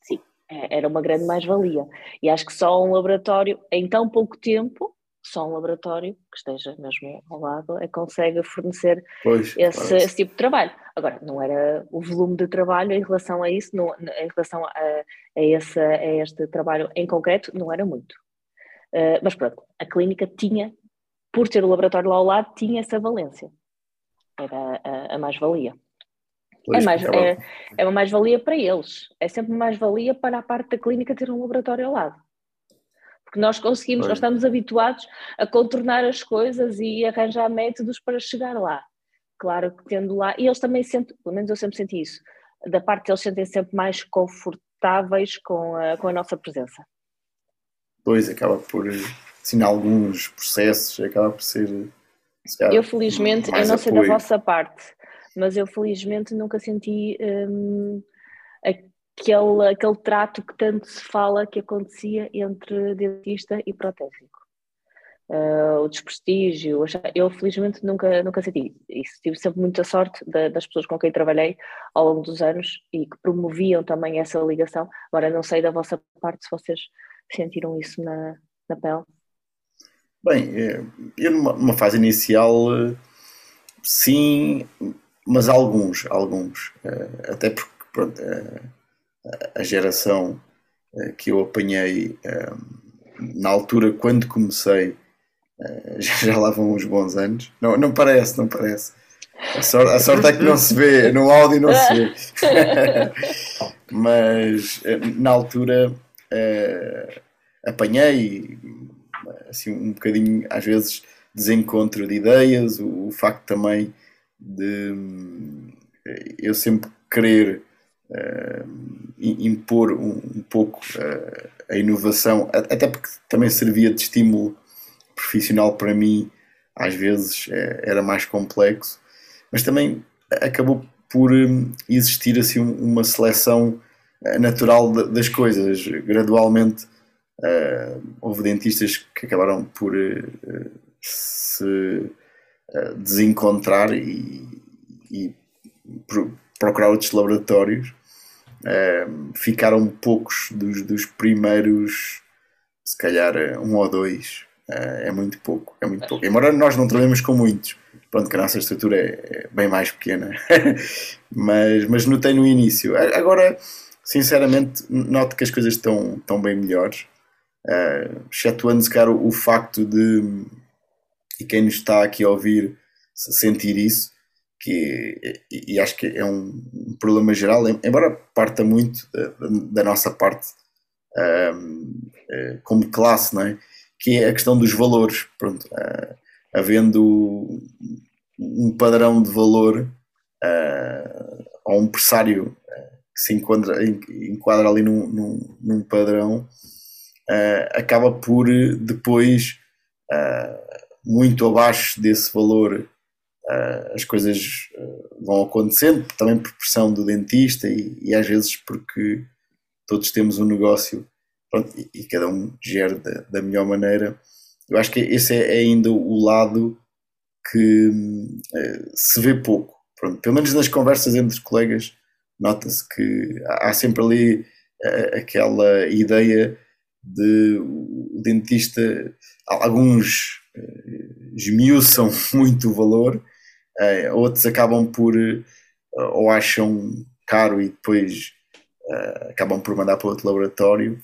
Sim, é, era uma grande mais-valia. E acho que só um laboratório, em tão pouco tempo, só um laboratório que esteja mesmo ao lado é consegue fornecer pois, esse, esse, tipo de trabalho. Agora, não era o volume de trabalho em relação a isso, não, em relação a, a, esse, a este trabalho em concreto, não era muito. Uh, mas pronto, a clínica tinha, por ter o laboratório lá ao lado, tinha essa valência era a, a mais-valia. É, mais, é, é uma mais-valia para eles, é sempre uma mais-valia para a parte da clínica ter um laboratório ao lado. Porque nós conseguimos, pois. nós estamos habituados a contornar as coisas e arranjar métodos para chegar lá. Claro que tendo lá, e eles também sentem, pelo menos eu sempre senti isso, da parte deles sentem sempre mais confortáveis com a, com a nossa presença. Pois, acaba por, assim, alguns processos, acaba por ser eu felizmente, eu não sei da vossa parte, mas eu felizmente nunca senti hum, aquele, aquele trato que tanto se fala que acontecia entre dentista e protésico. Uh, o desprestígio, eu felizmente nunca, nunca senti isso. Tive sempre muita sorte de, das pessoas com quem trabalhei ao longo dos anos e que promoviam também essa ligação. Agora, não sei da vossa parte se vocês sentiram isso na, na pele. Bem, eh, eu numa, numa fase inicial, sim, mas alguns, alguns. Eh, até porque, pronto, a geração que eu apanhei na altura, quando comecei, já lá vão uns bons anos. Não, não parece, não parece. A sorte, a sorte é que não se vê, no áudio não se vê. Mas na altura apanhei assim, um bocadinho, às vezes, desencontro de ideias, o, o facto também de eu sempre querer uh, impor um, um pouco uh, a inovação, até porque também servia de estímulo profissional para mim, às vezes era mais complexo, mas também acabou por existir assim uma seleção natural das coisas, gradualmente Uh, houve dentistas que acabaram por uh, se uh, desencontrar e, e procurar outros laboratórios. ficaram poucos dos, dos, primeiros, se calhar um ou dois. é muito pouco, é muito pouco. Embora nós não trabalhemos com muitos, pronto, que a nossa estrutura é, é bem mais pequena, mas, mas notei no início. Agora, sinceramente, noto que as coisas estão, estão bem melhores. Uh, excetuando se calhar o, facto de, e quem nos está aqui a ouvir sentir isso, que, e, e acho que é um, problema geral, embora parta muito da, da nossa parte uh, uh, como classe, não é? que é a questão dos valores. Pronto, uh, havendo um padrão de valor ou um pressário que se enquadra, enquadra ali num, num, num padrão, uh, acaba por depois, uh, muito abaixo desse valor, uh, as coisas vão acontecendo, também por pressão do dentista e, e às vezes porque todos temos um negócio pronto, e, e, cada um gera da, da, melhor maneira. Eu acho que esse é ainda o lado que se vê pouco. Pronto, pelo menos nas conversas entre os colegas, nota-se que há sempre ali aquela ideia de o dentista, alguns esmiuçam muito o valor, outros acabam por ou acham caro e depois acabam por mandar para outro laboratório.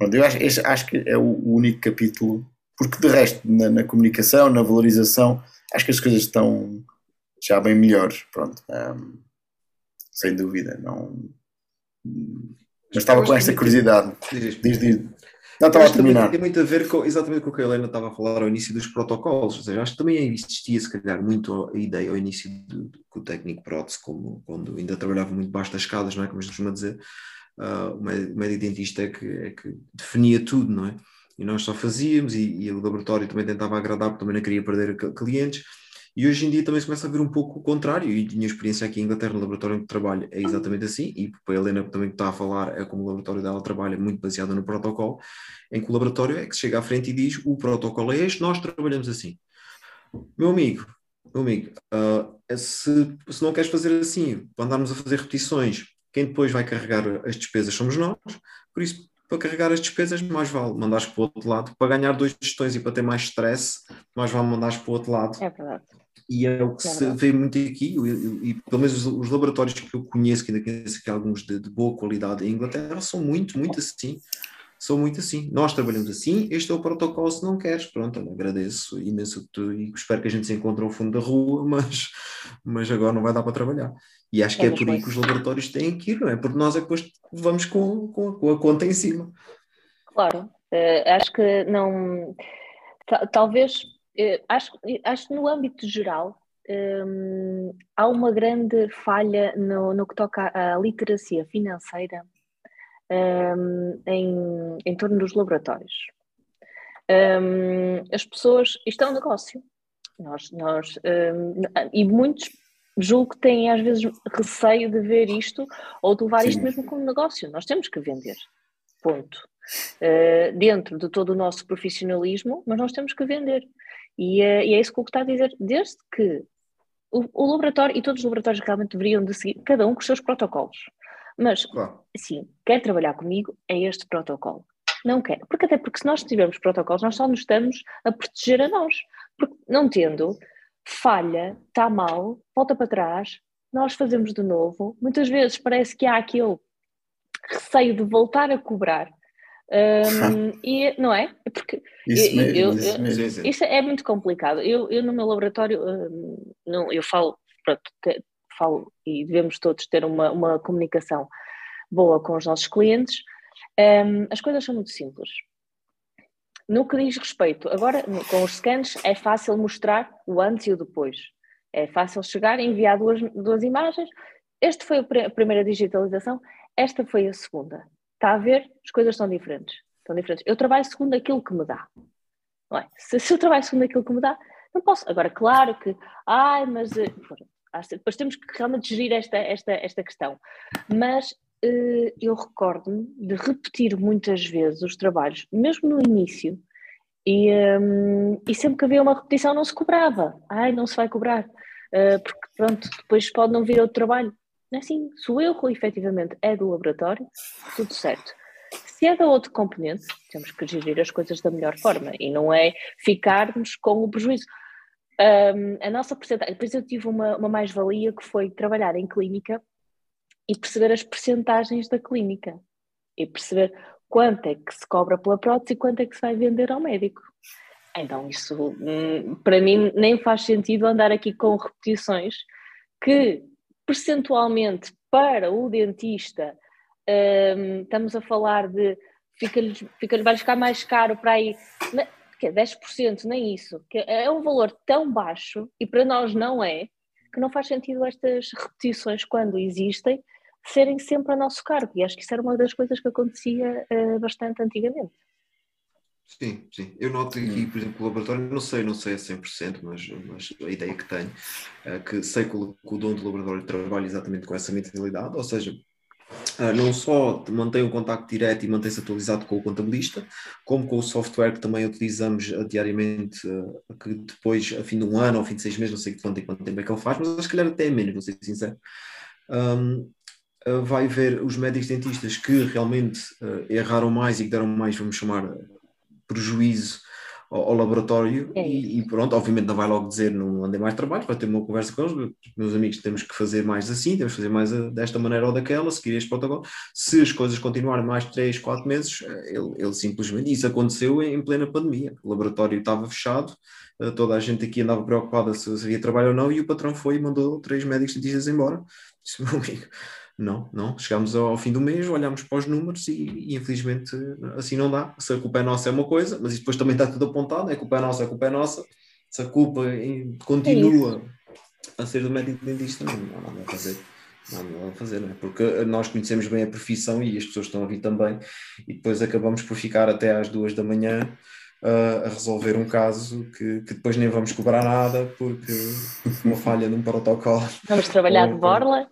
Eu acho, acho que é o único capítulo, porque de resto, na, na, comunicação, na valorização, acho que as coisas estão já bem melhores, pronto, sem dúvida, não... Mas estava com esta curiosidade. Diz, diz, diz. Não, estava a terminar. Tem muito a ver com, exatamente com o que a Helena estava a falar ao início dos protocolos, ou seja, acho que também existia, se calhar, muito a ideia ao início do, do técnico prótese, como quando ainda trabalhava muito baixo das escadas, não é, como costuma dizer, uh, o médico dentista é que, é que definia tudo, não é? E nós só fazíamos, e, e o laboratório também tentava agradar, porque também não queria perder clientes, e hoje em dia também se começa a ver um pouco o contrário, e tinha experiência aqui em Inglaterra, no laboratório que trabalho, é exatamente assim, e para a Helena também que está a falar, é como o laboratório dela trabalha muito baseado no protocolo, em que o laboratório é que chega à frente e diz, o protocolo é este, nós trabalhamos assim. Meu amigo, meu amigo, uh, se, se não queres fazer assim, andarmos a fazer repetições, quem depois vai carregar as despesas somos nós, por isso, para carregar as despesas, mais vale mandares para o outro lado. Para ganhar dois gestões e para ter mais stress, mais vale mandares para o outro lado. É verdade. E é o que é se vê muito aqui, e, e, pelo menos os, os, laboratórios que eu conheço, que ainda conheço aqui alguns de, de, boa qualidade em Inglaterra, são muito, muito assim. São muito assim. Nós trabalhamos assim, este é o protocolo se não queres. Pronto, agradeço imenso tu, e espero que a gente se encontre ao fundo da rua, mas, mas agora não vai dar para trabalhar. E acho que é, por aí que os laboratórios têm que ir, não é? Porque nós é que depois vamos com, com, com a conta em cima. Claro, uh, acho que não. Talvez, uh, acho, acho que no âmbito geral um, há uma grande falha no, no que toca à literacia financeira um, em, em torno dos laboratórios. Um, as pessoas. Isto é um negócio. Nós, nós, e muitos julgo que têm às vezes receio de ver isto ou de levar Sim. isto mesmo como negócio. Nós temos que vender. Ponto. Uh, dentro de todo o nosso profissionalismo, mas nós temos que vender. E, uh, e é isso que o que está a dizer. Desde que o, o, laboratório, e todos os laboratórios realmente deveriam de seguir, cada um com os seus protocolos. Mas, claro. sim, quer trabalhar comigo, é este protocolo. Não quer. Porque até porque se nós tivermos protocolos, nós só nos estamos a proteger a nós. Porque não tendo, falha, está mal, volta para trás, nós fazemos de novo. Muitas vezes parece que há aquele receio de voltar a cobrar. Um, e não é? Porque isso, mesmo, eu, isso, eu, mesmo. isso, é muito complicado. Eu, eu no meu laboratório, um, não, eu falo, pronto, te, falo e devemos todos ter uma, uma comunicação boa com os nossos clientes. Um, as coisas são muito simples. No que diz respeito, agora com os scans é fácil mostrar o antes e o depois. É fácil chegar e enviar duas, duas imagens. Este foi a primeira digitalização, esta foi a segunda. Está a ver? As coisas são diferentes. São diferentes. Eu trabalho segundo aquilo que me dá. É? Se, se, eu trabalho segundo aquilo que me dá, não posso. Agora, claro que, ai, mas eh, depois temos que realmente gerir esta, esta, esta questão. Mas eu recordo-me de repetir muitas vezes os trabalhos, mesmo no início, e, um, e sempre que havia uma repetição não se cobrava. Ai, não se vai cobrar, uh, porque pronto, depois pode não vir outro trabalho. Não é assim, se o erro efetivamente é do laboratório, tudo certo. Se é da outro componente, temos que gerir as coisas da melhor forma e não é ficarmos com o prejuízo. Um, a nossa porcentagem, depois eu tive uma, uma mais-valia que foi trabalhar em clínica e perceber as percentagens da clínica e perceber quanto é que se cobra pela prótese e quanto é que se vai vender ao médico. Então, isso hum, para mim nem faz sentido andar aqui com repetições que percentualmente para o dentista um, estamos a falar de fica-lhe fica vai ficar mais caro para aí que é 10%, nem isso, que é um valor tão baixo e para nós não é, que não faz sentido estas repetições quando existem serem sempre a nosso cargo. E acho que isso era uma das coisas que acontecia uh, bastante antigamente. Sim, sim. Eu noto aqui, por exemplo, o laboratório, não sei, não sei a 100%, mas, mas a ideia que tenho, é que sei que o, que o dono do laboratório trabalha exatamente com essa mentalidade, ou seja, Uh, não só mantém o contacto direto e mantém-se atualizado com o contabilista, como com o software que também utilizamos diariamente, que depois, a fim de um ano ou ao fim de seis meses, não sei quanto, quanto tempo é que ele faz, mas acho que calhar até é menos, vou ser sincero. Um, vai ver os médicos dentistas que realmente uh, erraram mais e que deram mais, vamos chamar, prejuízo ao, ao laboratório é e, e, pronto, obviamente não vai logo dizer não andei mais trabalho, vai ter uma conversa com eles, meus amigos, temos que fazer mais assim, temos que fazer mais a, desta maneira ou daquela, seguir este protocolo. Se as coisas continuarem mais 3, 4 meses, ele, ele simplesmente, isso aconteceu em, em plena pandemia, o laboratório estava fechado, toda a gente aqui andava preocupada se havia trabalho ou não, e o patrão foi e mandou três médicos dentistas embora. Disse, meu amigo, não, não. Chegámos ao fim do mês, olhámos para os números e, e, infelizmente assim não dá. Se a culpa é nossa é uma coisa, mas depois também está tudo apontado, é culpa é nossa, a culpa é nossa. Se a culpa continua é a ser do médico dentista, não, não há nada a fazer. Não há nada a fazer, não é? Porque nós conhecemos bem a profissão e as pessoas estão a vir também, e depois acabamos por ficar até às duas da manhã uh, a resolver um caso que, que, depois nem vamos cobrar nada porque uma falha num protocolo. Vamos trabalhar de borla?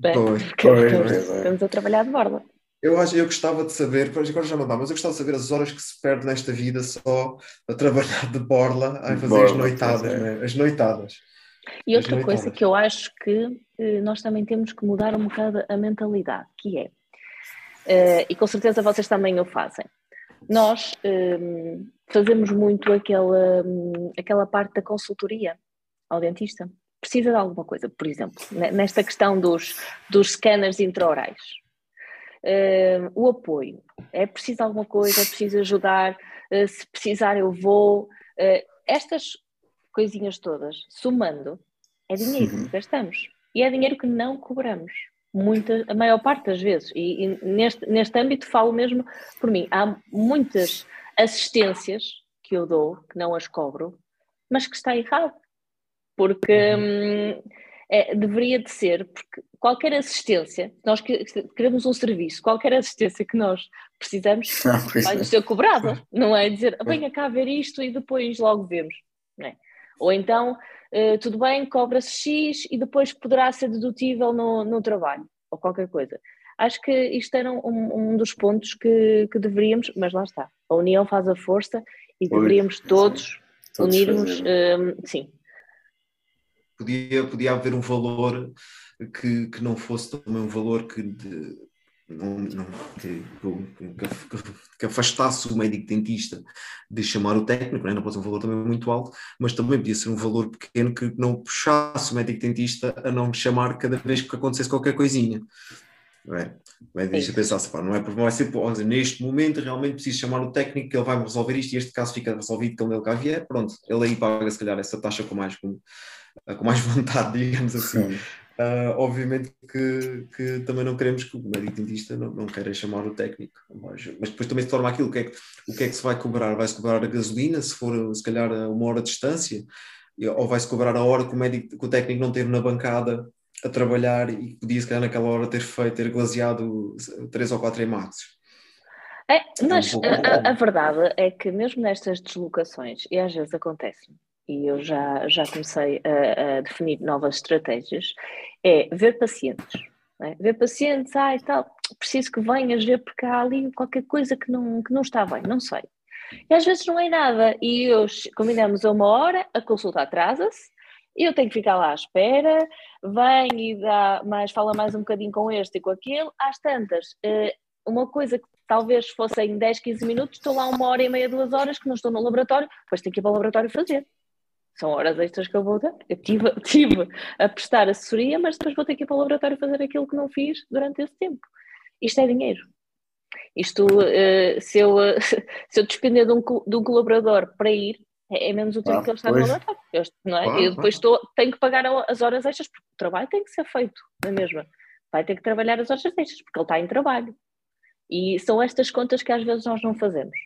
Pois, pois, estamos a trabalhar de borla. Eu, acho, eu gostava de saber, agora já não dá, mas eu gostava de saber as horas que se perde nesta vida só a trabalhar de borla, a fazer borla, as noitadas, é. né? as noitadas. E outra coisa que eu acho que eh, nós também temos que mudar um bocado a mentalidade, que é, eh, e com certeza vocês também o fazem, nós eh, fazemos muito aquela, aquela parte da consultoria ao dentista precisa de alguma coisa, por exemplo, nesta questão dos, dos scanners intraorais. Uh, o apoio, é preciso alguma coisa, é preciso ajudar, uh, se precisar eu vou. Uh, estas coisinhas todas, somando, é dinheiro que gastamos. E é dinheiro que não cobramos. Muita, a maior parte das vezes. E, e neste, neste âmbito falo mesmo por mim. Há muitas assistências que eu dou, que não as cobro, mas que está errado porque uhum. hum, é, deveria de ser, porque qualquer assistência, nós queremos um serviço, qualquer assistência que nós precisamos ah, vai é. ser cobrada, não é dizer venha cá ver isto e depois logo vemos, é? Ou então, uh, tudo bem, cobra-se X e depois poderá ser dedutível no, no trabalho, ou qualquer coisa. Acho que isto era um, um dos pontos que, que, deveríamos, mas lá está, a união faz a força e deveríamos todos, todos unirmos, uh, sim, Podia, podia haver um valor que, que não fosse também um valor que, de, não, não, que, que, que, afastasse o médico dentista de chamar o técnico, não, é? não pode ser um valor também muito alto, mas também podia ser um valor pequeno que não puxasse o médico dentista a não chamar cada vez que acontecesse qualquer coisinha. Não é? O médico dentista pensasse, pá, não é porque vai ser, neste momento realmente preciso chamar o técnico que ele vai me resolver isto e este caso fica resolvido quando ele cá vier, pronto, ele aí paga se calhar essa taxa com mais, com, com mais vontade, digamos assim. Uh, obviamente que, que, também não queremos que o médico dentista não, não queira chamar o técnico, mas, mas, depois também se torna aquilo, o que, é que, o que é que se vai cobrar? Vai-se cobrar a gasolina, se for se calhar a uma hora de distância, ou vai-se cobrar a hora que o, médico, que o técnico não teve na bancada a trabalhar e podia se calhar naquela hora ter feito, ter glaseado três ou quatro emaxes. É, mas é um a, a, verdade é que mesmo nestas deslocações, e às vezes acontece, e eu já, já comecei a, a definir novas estratégias, é ver pacientes. É? Ver pacientes, ah, e tal, preciso que venhas ver porque há ali qualquer coisa que não, que não está bem, não sei. E às vezes não é nada, e eu, combinamos a uma hora, a consulta atrasa-se, eu tenho que ficar lá à espera, vem e dá mais, fala mais um bocadinho com este e com aquele, às tantas, eh, uma coisa que talvez fosse em 10, 15 minutos, estou lá uma hora e meia, duas horas que não estou no laboratório, depois tenho que ir para o laboratório fazer são horas extras que eu vou ter. Eu tive, tive a prestar assessoria, mas depois vou ter que ir para o laboratório fazer aquilo que não fiz durante esse tempo. Isto é dinheiro. Isto, uh, se, eu, uh, se eu despender de um, de um colaborador para ir, é, é menos o tempo ah, que ele está pois. no laboratório. Eu, não é? Ah, eu depois estou, tenho que pagar as horas extras, porque o trabalho tem que ser feito, não é mesmo? Vai ter que trabalhar as horas extras, porque ele está em trabalho. E são estas contas que às vezes nós não fazemos.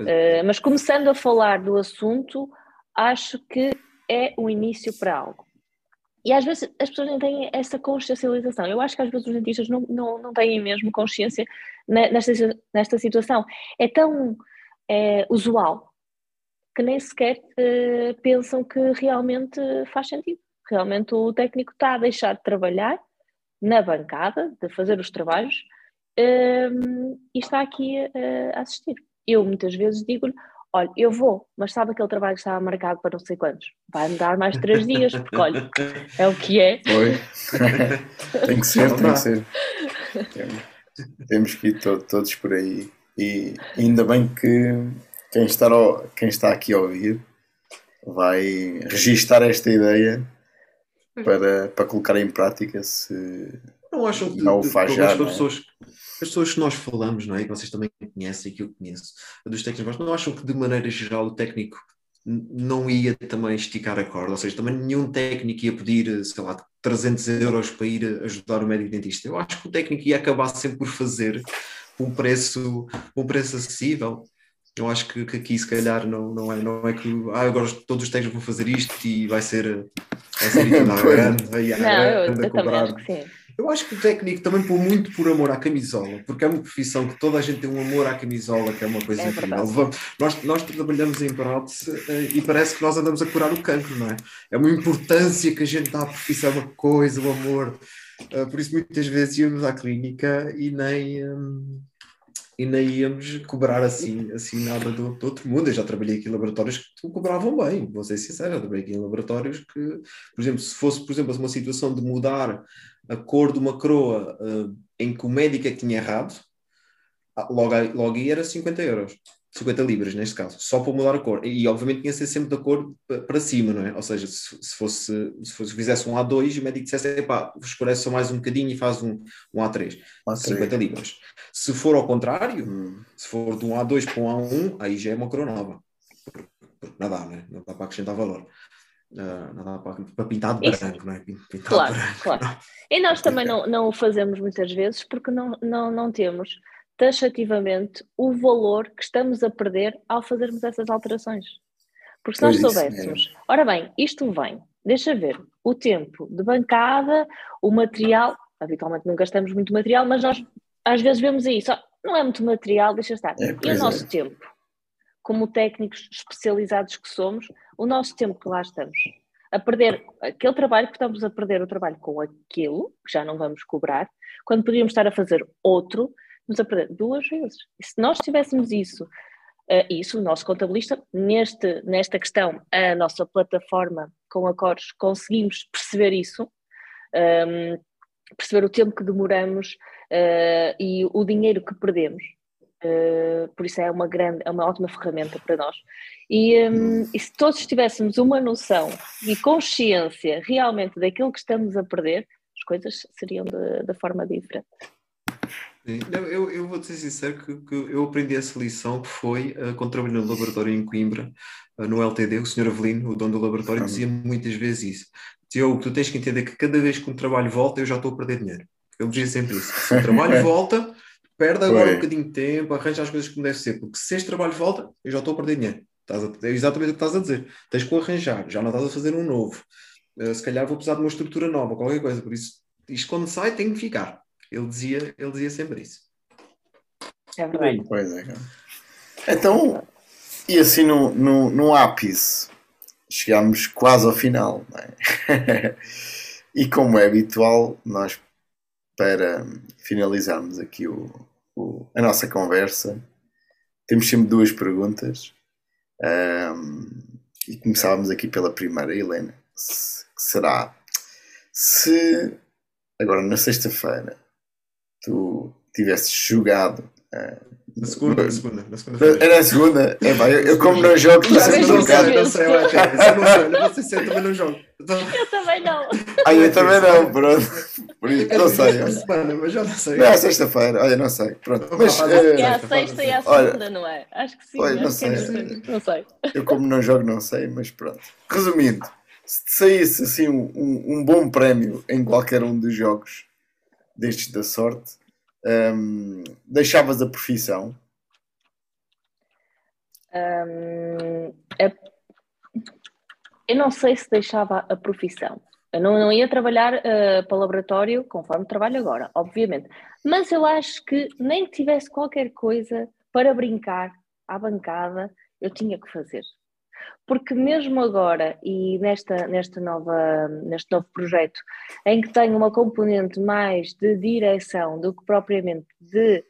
Uh, mas começando a falar do assunto, acho que é o início para algo. E às vezes as pessoas não têm essa consciencialização. Eu acho que às vezes os dentistas não, não, não têm mesmo consciência nesta, nesta situação. É tão é, usual que nem sequer é, pensam que realmente faz sentido. Realmente o técnico está a deixar de trabalhar na bancada, de fazer os trabalhos, é, e está aqui a assistir. Eu muitas vezes digo-lhe: olha, eu vou, mas sabe aquele trabalho que estava marcado para não sei quantos? Vai me dar mais três dias, porque olha, é o que é. Foi. tem que ser, tem que ser. temos que ir to todos por aí. E ainda bem que quem está, ao, quem está aqui a ouvir vai registar esta ideia para, para colocar em prática se não acham que não faz já, as, não é? pessoas, as pessoas que nós falamos, não é? que vocês também conhecem e que eu conheço, dos técnicos, não acham que de maneira geral o técnico não ia também esticar a corda, ou seja, também nenhum técnico ia pedir, sei lá, 300 euros para ir ajudar o médico dentista. Eu acho que o técnico ia acabar sempre por fazer um preço, um preço acessível. Eu acho que, que aqui se calhar não, não, é, não é que ah, agora todos os técnicos vão fazer isto e vai ser, vai ser grande, vai Não, eu, eu também acho que sim. Eu acho que o técnico também põe muito por amor à camisola, porque é uma profissão que toda a gente tem um amor à camisola, que é uma coisa É incrível. Nós, nós trabalhamos em prótese eh, e parece que nós andamos a curar o cancro, não é? É uma importância que a gente dá à profissão, é uma coisa, o amor. Eh, Por isso, muitas vezes íamos à clínica e nem. hum, e nem íamos cobrar assim, assim nada do, do outro mundo. Eu já trabalhei aqui em laboratórios que cobravam bem, vou ser sincero, já trabalhei aqui em laboratórios que, por exemplo, se fosse, por exemplo, uma situação de mudar a cor de uma coroa eh, em que o médico é que tinha errado, ah, logo, aí- logo aí era 50 euros. 50 libras, neste caso, só para mudar a cor. E, obviamente, tinha que ser sempre da cor pa- para cima, não é? Ou seja, se, se fosse, se fosse, fizesse um A2 e o médico dissesse, epá, escurece só mais um bocadinho e faz um, um A3, Ah, 50 libras. Se for ao contrário, Hum, se for de um A2 para um A1, aí já é uma coroa nova. Porque, porque não dá, né? não dá para acrescentar valor. Ah, não dá para, para pintar de Isso. branco, não é? Pintar Claro, branco. claro. E nós também não, não o fazemos muitas vezes porque não, não, não temos taxativamente o valor que estamos a perder ao fazermos essas alterações. Porque se nós Pois isso soubéssemos, ora bem, isto vem, deixa ver, o tempo de bancada, o material, habitualmente não gastamos muito material, mas nós às vezes vemos isso, ó, não é muito material, deixa estar. É, e o nosso é. tempo? Como técnicos especializados que somos, o nosso tempo que lá estamos a perder aquele trabalho, porque estamos a perder o trabalho com aquilo, que já não vamos cobrar, quando poderíamos estar a fazer outro, vamos a perder duas vezes. E se nós tivéssemos isso, eh, isso, o nosso contabilista, neste, nesta questão, a nossa plataforma com acordos, conseguimos perceber isso, ehm, perceber o tempo que demoramos eh, e o dinheiro que perdemos. Eh, por isso é uma grande, é uma ótima ferramenta para nós. E, hum, e se todos tivéssemos uma noção e consciência realmente daquilo que estamos a perder, as coisas seriam de, de forma diferente. Sim. Eu, eu, vou ser sincero que, que eu aprendi essa lição que foi uh, quando trabalhei no laboratório em Coimbra, uh, no LTD, o Sr. Avelino, o dono do laboratório, dizia muitas vezes isso. Dizia, "Hugo, tu tens que entender que cada vez que um trabalho volta, eu já estou a perder dinheiro. Ele dizia sempre isso. Se o trabalho volta, perde agora Foi. um bocadinho de tempo, arranja as coisas como deve ser, porque se este trabalho volta, eu já estou a perder dinheiro. Estás a- é exatamente o que estás a dizer. Tens que o arranjar, já não estás a fazer um novo. Uh, se calhar vou precisar de uma estrutura nova, qualquer coisa. Por isso, isto quando sai tem que ficar. Ele dizia, ele dizia sempre isso. É verdade. Pois é, cara. Então, e assim no, no, no ápice, chegámos quase ao final, não é? e como é habitual, nós, para finalizarmos aqui o, o- a nossa conversa, temos sempre duas perguntas. Ahm, e começávamos aqui pela primeira, Helena, se- que será se agora na sexta-feira tu tivesses jogado ah, Na segunda, na segunda, na segunda era a segunda. É, pá, eu, eu como não jogo, vejo sempre não um jogado. sei, não sei, olha, cara, isso eu não sei, sempre também não jogo. Eu também não. Ah, eu também não, pronto. Por isso, não sei. esta semana, mas já não sei. Não é sexta-feira, olha, não sei. Pronto. Mas É a sexta e a olha, segunda, não é? Acho que sim. olha, não que sei. é- Não sei. eu, como não jogo, não sei, mas pronto. Resumindo, se te saísse assim um, um, um bom prémio em qualquer um dos jogos destes da sorte, hum, deixavas a profissão. Hum, é- eu não sei se deixava a profissão. Eu não, não ia trabalhar eh, para o laboratório conforme trabalho agora, obviamente. Mas eu acho que nem que tivesse qualquer coisa para brincar à bancada, eu tinha que fazer. Porque mesmo agora e nesta, nesta nova, neste novo projeto, em que tenho uma componente mais de direção do que propriamente de,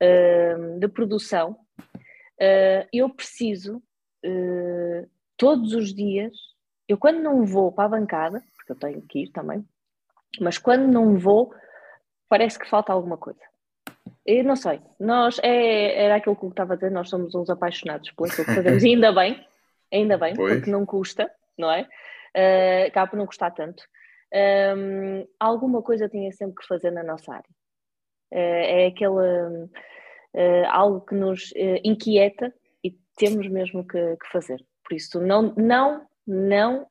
eh, de produção, Uh, eu preciso, uh, todos os dias, eu quando não vou para a bancada, porque eu tenho que ir também, mas quando não vou, parece que falta alguma coisa. Eu não sei. Nós, é, era aquilo que eu estava a dizer, nós somos uns apaixonados por aquilo que fazemos, e ainda bem, ainda bem, pois. porque não custa, não é? Uh, acaba por não custar tanto. Um, alguma coisa tinha sempre que fazer na nossa área. Uh, é aquele uh, algo que nos inquieta e temos mesmo que, que, fazer. Por isso, não, não, não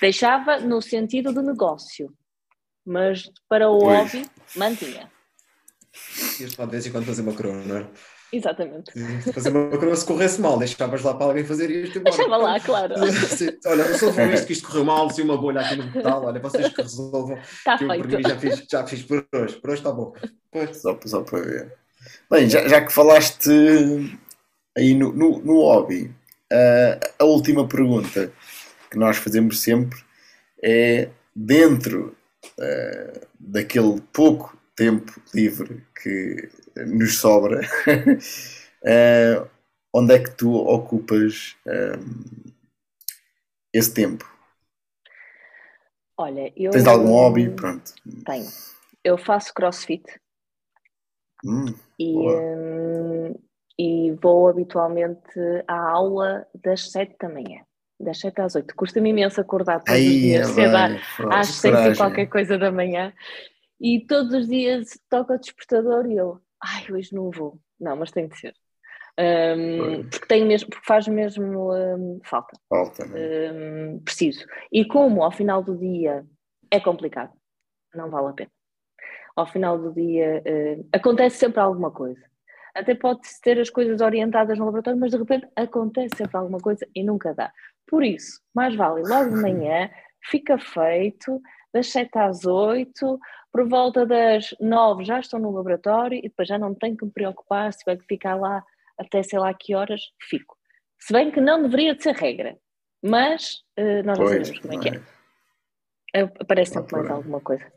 deixava no sentido do negócio, mas para o pois. hobby mantinha. Ias lá de vez em quando fazer uma coroa, não é? Exatamente. Fazer uma coroa se corresse mal, deixavas lá para alguém fazer e isto Deixava lá, claro. olha, resolvam isto que isto correu mal, se uma bolha aqui no metal, olha, vocês que resolvam. Está que feito. Eu, já fiz, já fiz por hoje, por hoje está bom. Pois. Só, só para ver. Bem, já, já que falaste aí no, no, no hobby, uh, a última pergunta que nós fazemos sempre é dentro uh, daquele pouco tempo livre que nos sobra, uh, onde é que tu ocupas um, esse tempo? Olha, eu. Tens algum hobby? Pronto. Tenho. Eu faço crossfit. Hum, e, um, e vou habitualmente à aula das 7 da manhã. Das 7 às 8. Custa-me imenso acordar todos Aí, os dias, cedo às 6 e qualquer coisa da manhã. E todos os dias toca o despertador e eu, ai, hoje não vou. Não, mas tem de ser. Um, porque, tem mesmo, porque faz mesmo um, falta. Falta, um, Preciso. E como ao final do dia é complicado, não vale a pena. Ao final do dia uh, acontece sempre alguma coisa. Até pode-se ter as coisas orientadas no laboratório, mas de repente acontece sempre alguma coisa e nunca dá. Por isso, mais vale logo de manhã, fica feito, das 7 às 8, por volta das 9 já estou no laboratório e depois já não tenho que me preocupar se tiver que ficar lá até sei lá que horas, fico. Se bem que não deveria de ser regra, mas uh, nós pois, não sabemos como é que é. Aparece sempre mais alguma coisa.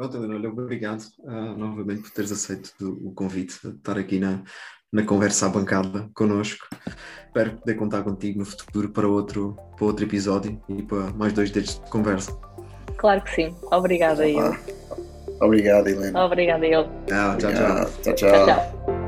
Pronto, Helena, obrigado uh, novamente por teres aceito o convite, de estar aqui na, na conversa à bancada connosco. Espero poder contar contigo no futuro para outro, para outro episódio e para mais dois dedos de conversa. Claro que sim. Obrigada, eu. Obrigado, Helena. Obrigada, eu. Tchau, tchau, tchau. tchau, tchau. tchau, tchau.